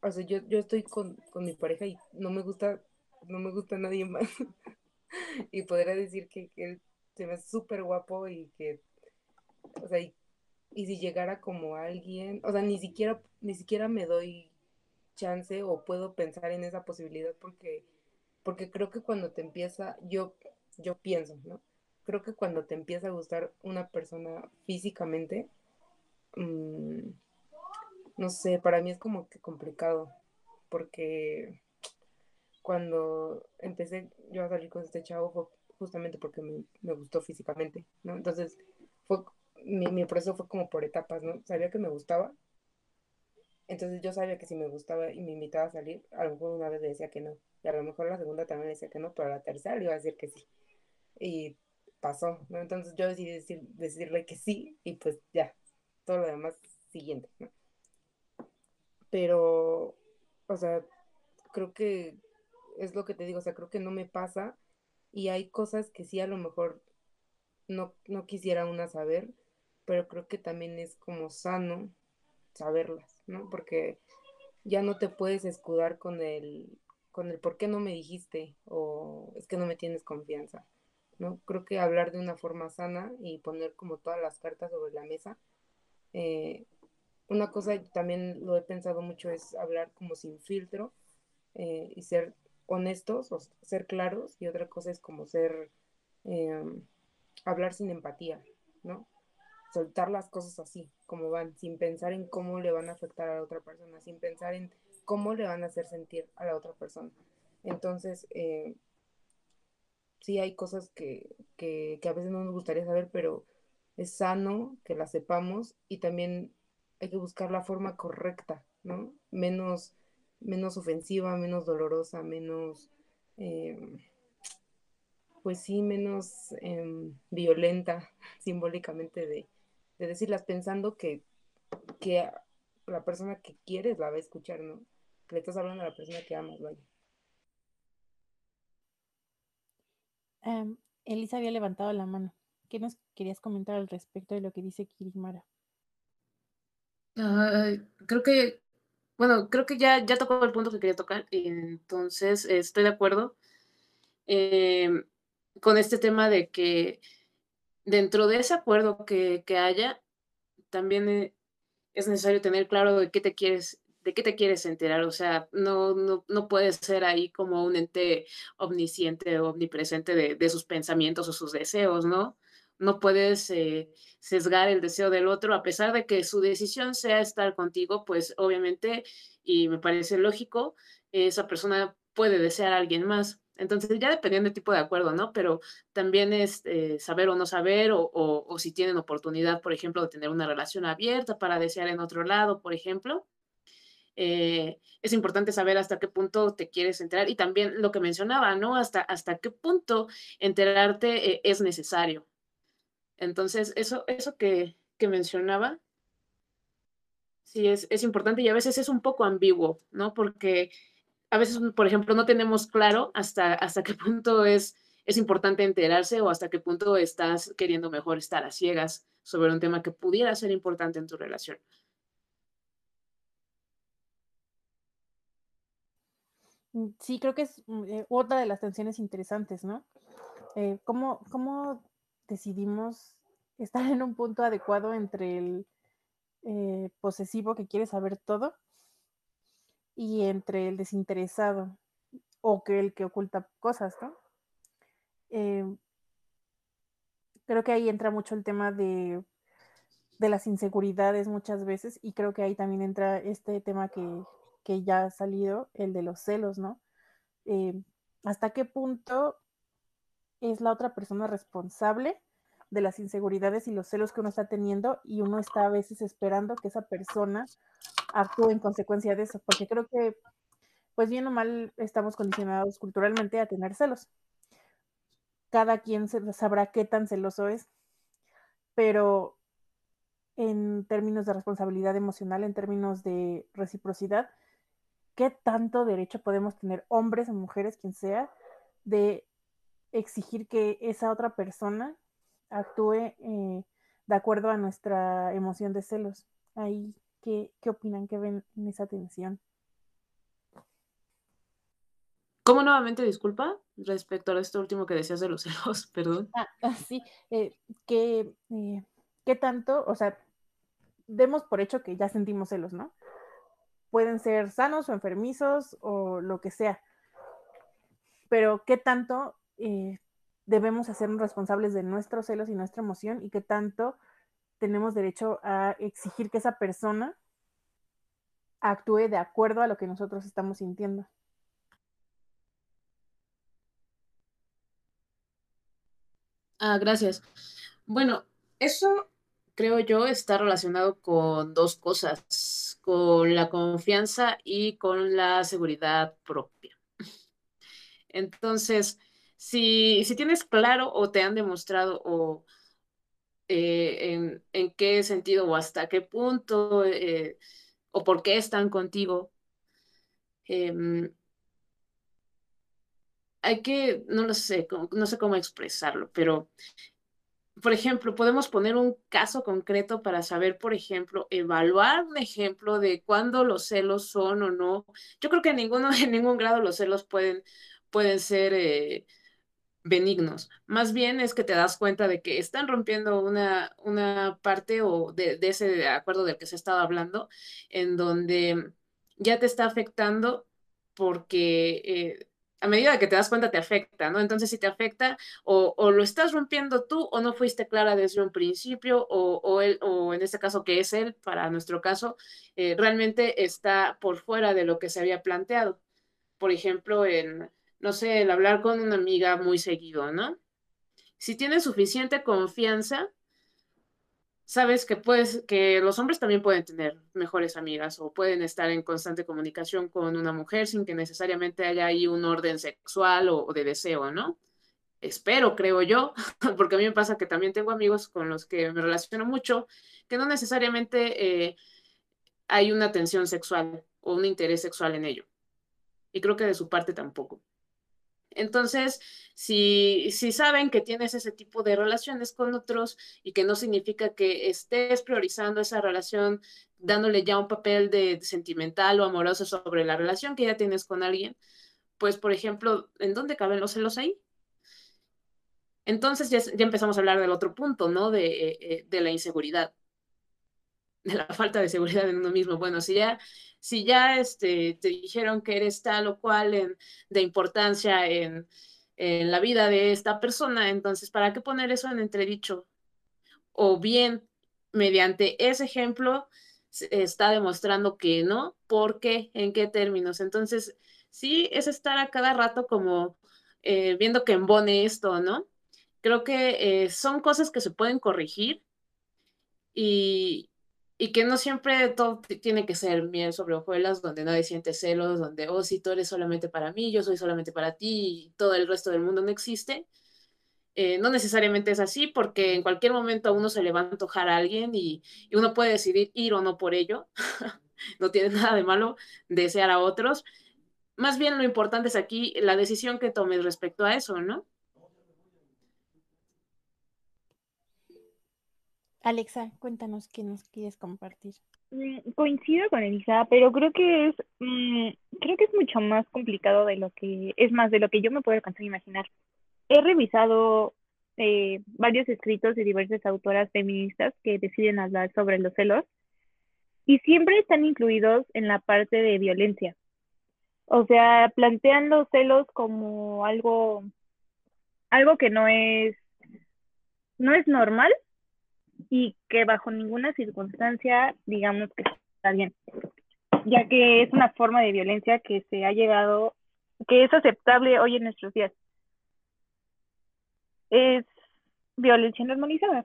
o sea, yo, yo estoy con, con mi pareja y no me gusta, no me gusta nadie más, [LAUGHS] y podría decir que, que él se ve súper guapo y que, o sea, y, y si llegara como alguien, o sea, ni siquiera, ni siquiera me doy chance o puedo pensar en esa posibilidad porque, porque creo que cuando te empieza, yo, yo pienso, ¿no? Creo que cuando te empieza a gustar una persona físicamente, mm, no sé, para mí es como que complicado, porque cuando empecé yo a salir con este chavo justamente porque me, gustó físicamente, ¿no? Entonces, fue, mi, mi proceso fue como por etapas, ¿no? Sabía que me gustaba, entonces yo sabía que si me gustaba y me invitaba a salir, a lo mejor una vez le decía que no, y a lo mejor la segunda también decía que no, pero a la tercera le iba a decir que sí. Y pasó, ¿no? Entonces yo decidí decir, decirle que sí, y pues ya, todo lo demás siguiente, ¿no? Pero, o sea, creo que es lo que te digo, o sea, creo que no me pasa y hay cosas que sí a lo mejor no, no quisiera una saber, pero creo que también es como sano saberlas, ¿no? Porque ya no te puedes escudar con el, con el por qué no me dijiste o es que no me tienes confianza, ¿no? Creo que hablar de una forma sana y poner como todas las cartas sobre la mesa. Eh, una cosa también lo he pensado mucho es hablar como sin filtro eh, y ser honestos o ser claros y otra cosa es como ser eh, hablar sin empatía, ¿no? Soltar las cosas así, como van, sin pensar en cómo le van a afectar a la otra persona, sin pensar en cómo le van a hacer sentir a la otra persona. Entonces, eh, sí hay cosas que, que, que a veces no nos gustaría saber, pero es sano que las sepamos y también hay que buscar la forma correcta, ¿no? Menos, menos ofensiva, menos dolorosa, menos, eh, pues sí, menos eh, violenta [LAUGHS] simbólicamente de, de, decirlas pensando que, que la persona que quieres la va a escuchar, ¿no? Que le estás hablando a la persona que amas, vaya. Um, Elisa había levantado la mano. ¿Qué nos querías comentar al respecto de lo que dice Kirimara? Creo que, bueno, creo que ya, ya tocó el punto que quería tocar, entonces estoy de acuerdo eh, con este tema de que dentro de ese acuerdo que, que haya, también es necesario tener claro de qué te quieres de qué te quieres enterar, o sea, no, no, no puedes ser ahí como un ente omnisciente o omnipresente de, de, sus pensamientos o sus deseos, ¿no? No puedes eh, sesgar el deseo del otro, a pesar de que su decisión sea estar contigo, pues obviamente, y me parece lógico, esa persona puede desear a alguien más. Entonces, ya dependiendo del tipo de acuerdo, ¿no? Pero también es eh, saber o no saber, o, o, si tienen oportunidad, por ejemplo, de tener una relación abierta para desear en otro lado, por ejemplo. Eh, es importante saber hasta qué punto te quieres enterar y también lo que mencionaba, ¿no? Hasta, hasta qué punto enterarte eh, es necesario. Entonces, eso, eso que, que mencionaba, sí, es, es importante y a veces es un poco ambiguo, ¿no? Porque a veces, por ejemplo, no tenemos claro hasta, hasta qué [LAUGHS] punto es, es importante enterarse o hasta qué punto estás queriendo mejor estar a ciegas sobre un tema que pudiera ser importante en tu relación. Mm, sí, creo que es mm, eh, otra de las tensiones interesantes, ¿no? Eh, ¿cómo, ¿Cómo decidimos estar en un punto adecuado entre el eh, posesivo que quiere saber todo y entre el desinteresado o que el que oculta cosas, ¿no? creo que ahí entra mucho el tema de, de, las inseguridades muchas veces y creo que ahí también entra este tema que, que ya ha salido, el de los celos, ¿no? Eh, ¿Hasta qué punto es la otra persona responsable de las inseguridades y los celos que uno está teniendo y uno está a veces esperando que esa persona actúe en consecuencia de eso? Porque creo que, pues bien o mal, estamos condicionados culturalmente a tener celos. Cada quien sabrá qué tan celoso es, pero en términos de responsabilidad emocional, en términos de reciprocidad, qué tanto derecho podemos tener hombres o mujeres, quien sea, de exigir que esa otra persona actúe eh, de acuerdo a nuestra emoción de celos. Ahí, ¿qué, qué opinan? ¿Qué ven en esa tensión? ¿Cómo nuevamente, disculpa, respecto a esto último que decías de los [LAUGHS] celos, perdón? Ah, ah sí, eh, que, eh, ¿qué tanto, o sea, demos por hecho que ya sentimos celos, ¿no? pueden ser sanos o enfermizos o lo que sea. Pero qué tanto eh, debemos hacernos responsables de nuestros celos y nuestra emoción y qué tanto tenemos derecho a exigir que esa persona actúe de acuerdo a lo que nosotros estamos sintiendo. Ah, gracias. Bueno, eso creo yo está relacionado con dos cosas con la confianza y con la seguridad propia. [LAUGHS] Entonces, si, tienes claro o te han demostrado o eh, en, qué sentido o hasta qué punto eh, o por qué están contigo, em, hay que, no lo sé, no sé cómo expresarlo, pero por ejemplo, podemos poner un caso concreto para saber, por ejemplo, evaluar un ejemplo de cuándo los celos son o no. Yo creo que en, ninguno, [LAUGHS] en ningún grado los celos pueden, pueden ser eh, benignos. Más bien es que te das cuenta de que están rompiendo una, una parte o de, ese acuerdo del que se estaba hablando, en donde ya te está afectando porque... Eh, a medida que te das cuenta te afecta, ¿no? Entonces, si te afecta, o, lo estás rompiendo tú, o no fuiste clara desde un principio, o, él, o en este caso que es él, para nuestro caso, eh, realmente está por fuera de lo que se había planteado. Por ejemplo, en, no sé, el hablar con una amiga muy seguido, ¿no? Si tienes suficiente confianza, sabes que puedes, que los hombres también pueden tener mejores amigas o pueden estar en constante comunicación con una mujer sin que necesariamente haya ahí un orden sexual o, de deseo, ¿no? Espero, creo yo, [LAUGHS] porque a mí me pasa que también tengo amigos con los que me relaciono mucho, que no necesariamente eh, hay una tensión sexual o un interés sexual en ello. Y creo que de su parte tampoco. Entonces, si, si saben que tienes ese tipo de relaciones con otros y que no significa que estés priorizando esa relación, dándole ya un papel de sentimental o amoroso sobre la relación que ya tienes con alguien, pues, por ejemplo, ¿en dónde caben los celos ahí? Entonces ya, empezamos a hablar del otro punto, ¿no? De, eh, eh, de la inseguridad, de la [LAUGHS] falta de seguridad en uno mismo. Bueno, si ya si ya este, te dijeron que eres tal o cual de importancia en, la vida de esta persona, entonces, ¿para qué poner eso en entredicho? O bien, mediante ese ejemplo, está demostrando que no, ¿por qué? ¿En qué términos? Entonces, sí, es estar a cada rato como eh, viendo que embone esto, ¿no? Creo que eh, son cosas que se pueden corregir y, y que no siempre todo tiene que ser miel sobre hojuelas, donde nadie siente celos, donde, oh, si tú eres solamente para mí, yo soy solamente para ti, y todo el resto del mundo no existe. Eh, no necesariamente es así, porque en cualquier momento a uno se le va a antojar a alguien y, y uno puede decidir ir o no por ello. [LAUGHS] no tiene nada de malo desear a otros, más bien lo importante es aquí la decisión que tomes respecto a eso, ¿no? Alexa, cuéntanos qué nos quieres compartir. Mm, Coincido con Elisa, pero creo que es, mm, creo que es mucho más complicado de lo que, es más de lo que yo me puedo alcanzar a imaginar. He revisado eh, varios escritos de diversas autoras feministas que deciden hablar sobre los celos y siempre están incluidos en la parte de violencia. O sea, plantean los celos como algo, algo que no es, no es normal y que bajo ninguna circunstancia digamos que está bien, ya que es una forma de violencia que se ha llegado, que es aceptable hoy en nuestros días. Es violencia normalizada.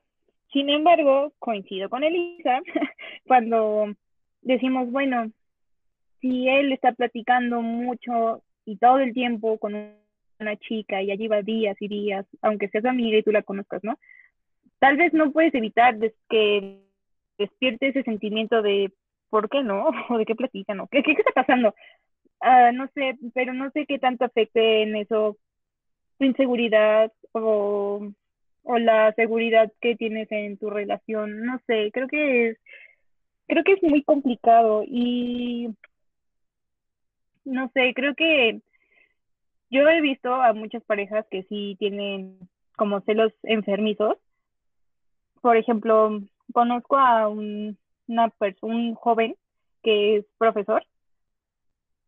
Sin embargo, coincido con Elisa [LAUGHS] cuando decimos, bueno, si él está platicando mucho y todo el tiempo con una chica y allí va días y días, aunque seas amiga y tú la conozcas, ¿no? Tal vez no puedes evitar que despierte ese sentimiento de ¿por qué no? [LAUGHS] o de qué platican o qué, qué, está pasando. Uh, no sé, pero no sé qué tanto afecte en eso tu inseguridad o, o la seguridad que tienes en tu relación. No sé, creo que es, creo que es muy complicado y no sé, creo que yo he visto a muchas parejas que sí tienen como celos enfermizos. Por ejemplo, conozco a un, una un joven que es profesor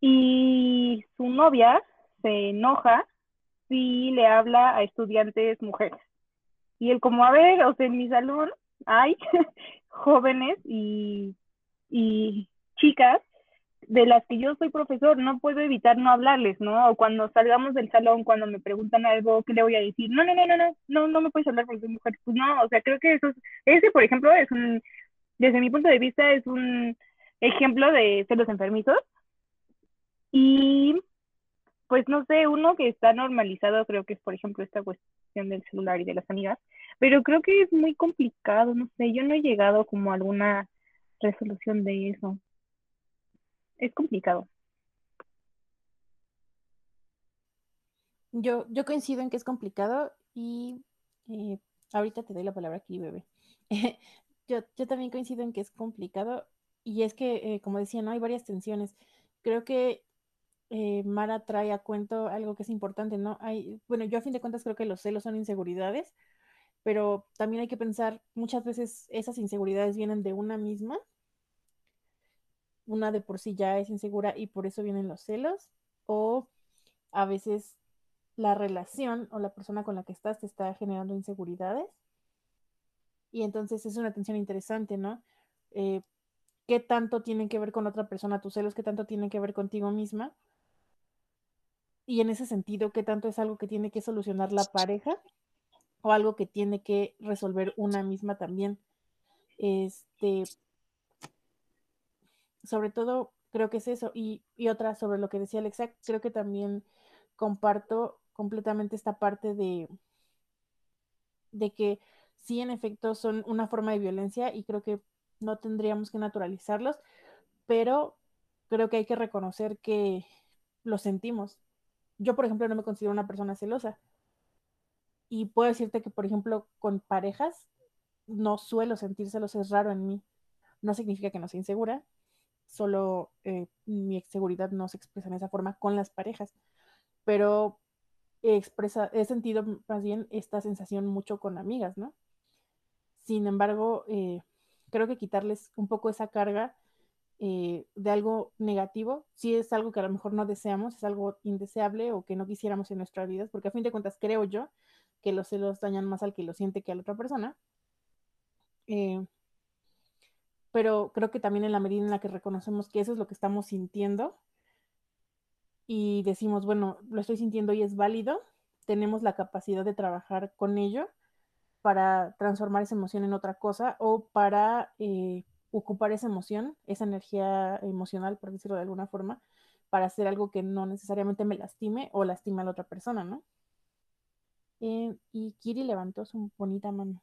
y su novia se enoja si le habla a estudiantes mujeres. Y él como, a ver, o sea, en mi salón hay [LAUGHS] jóvenes y, y chicas de las que yo soy profesor, no puedo evitar no hablarles, ¿no? O cuando salgamos del salón, cuando me preguntan algo, ¿qué le voy a decir? No, no, no, no, no, no, no me puedes hablar porque soy mujer. Pues no, o sea, creo que eso es, ese, por ejemplo, es un, desde mi punto de vista, es un ejemplo de celos enfermizos. Y, pues no sé, uno que está normalizado, creo que es, por ejemplo, esta cuestión del celular y de las amigas, pero creo que es muy complicado, no sé, yo no he llegado como a alguna resolución de eso es complicado. Yo, yo coincido en que es complicado y eh, ahorita te doy la palabra aquí, bebé. [LAUGHS] yo, yo también coincido en que es complicado y es que, eh, como decía, no hay varias tensiones. Creo que eh, Mara trae a cuento algo que es importante, ¿no? Hay, bueno, yo a fin de cuentas creo que los celos son inseguridades, pero también hay que pensar, muchas veces esas inseguridades vienen de una misma una de por sí ya es insegura y por eso vienen los celos, o a veces la relación o la persona con la que estás te está generando inseguridades. Y entonces es una tensión interesante, ¿no? Eh, ¿Qué tanto tienen que ver con otra persona tus celos? ¿Qué tanto tienen que ver contigo misma? Y en ese sentido, ¿qué tanto es algo que tiene que solucionar la pareja o algo que tiene que resolver una misma también? Este, sobre todo creo que es eso. Y, otra sobre lo que decía Alexa, creo que también comparto completamente esta parte de, de que sí, en efecto, son una forma de violencia y creo que no tendríamos que naturalizarlos, pero creo que hay que reconocer que lo sentimos. Yo, por ejemplo, no me considero una persona celosa. Y puedo decirte que, por ejemplo, con parejas, no suelo sentir celos, es raro en mí. No significa que no sea insegura, solo eh, mi seguridad no se expresa en esa forma con las parejas, pero he, expresa, he sentido más bien esta sensación mucho con amigas, ¿no? Sin embargo, eh, creo que quitarles un poco esa carga eh, de algo negativo, si es algo que a lo mejor no deseamos, es algo indeseable o que no quisiéramos en nuestras vidas, porque a fin de cuentas creo yo que los celos dañan más al que lo siente que a la otra persona. Eh, pero creo que también en la medida en la que reconocemos que eso es lo que estamos sintiendo y decimos, bueno, lo estoy sintiendo y es válido, tenemos la capacidad de trabajar con ello para transformar esa emoción en otra cosa o para eh, ocupar esa emoción, esa energía emocional, por decirlo de alguna forma, para hacer algo que no necesariamente me lastime o lastime a la otra persona, ¿no? Eh, y Kiri levantó su bonita mano.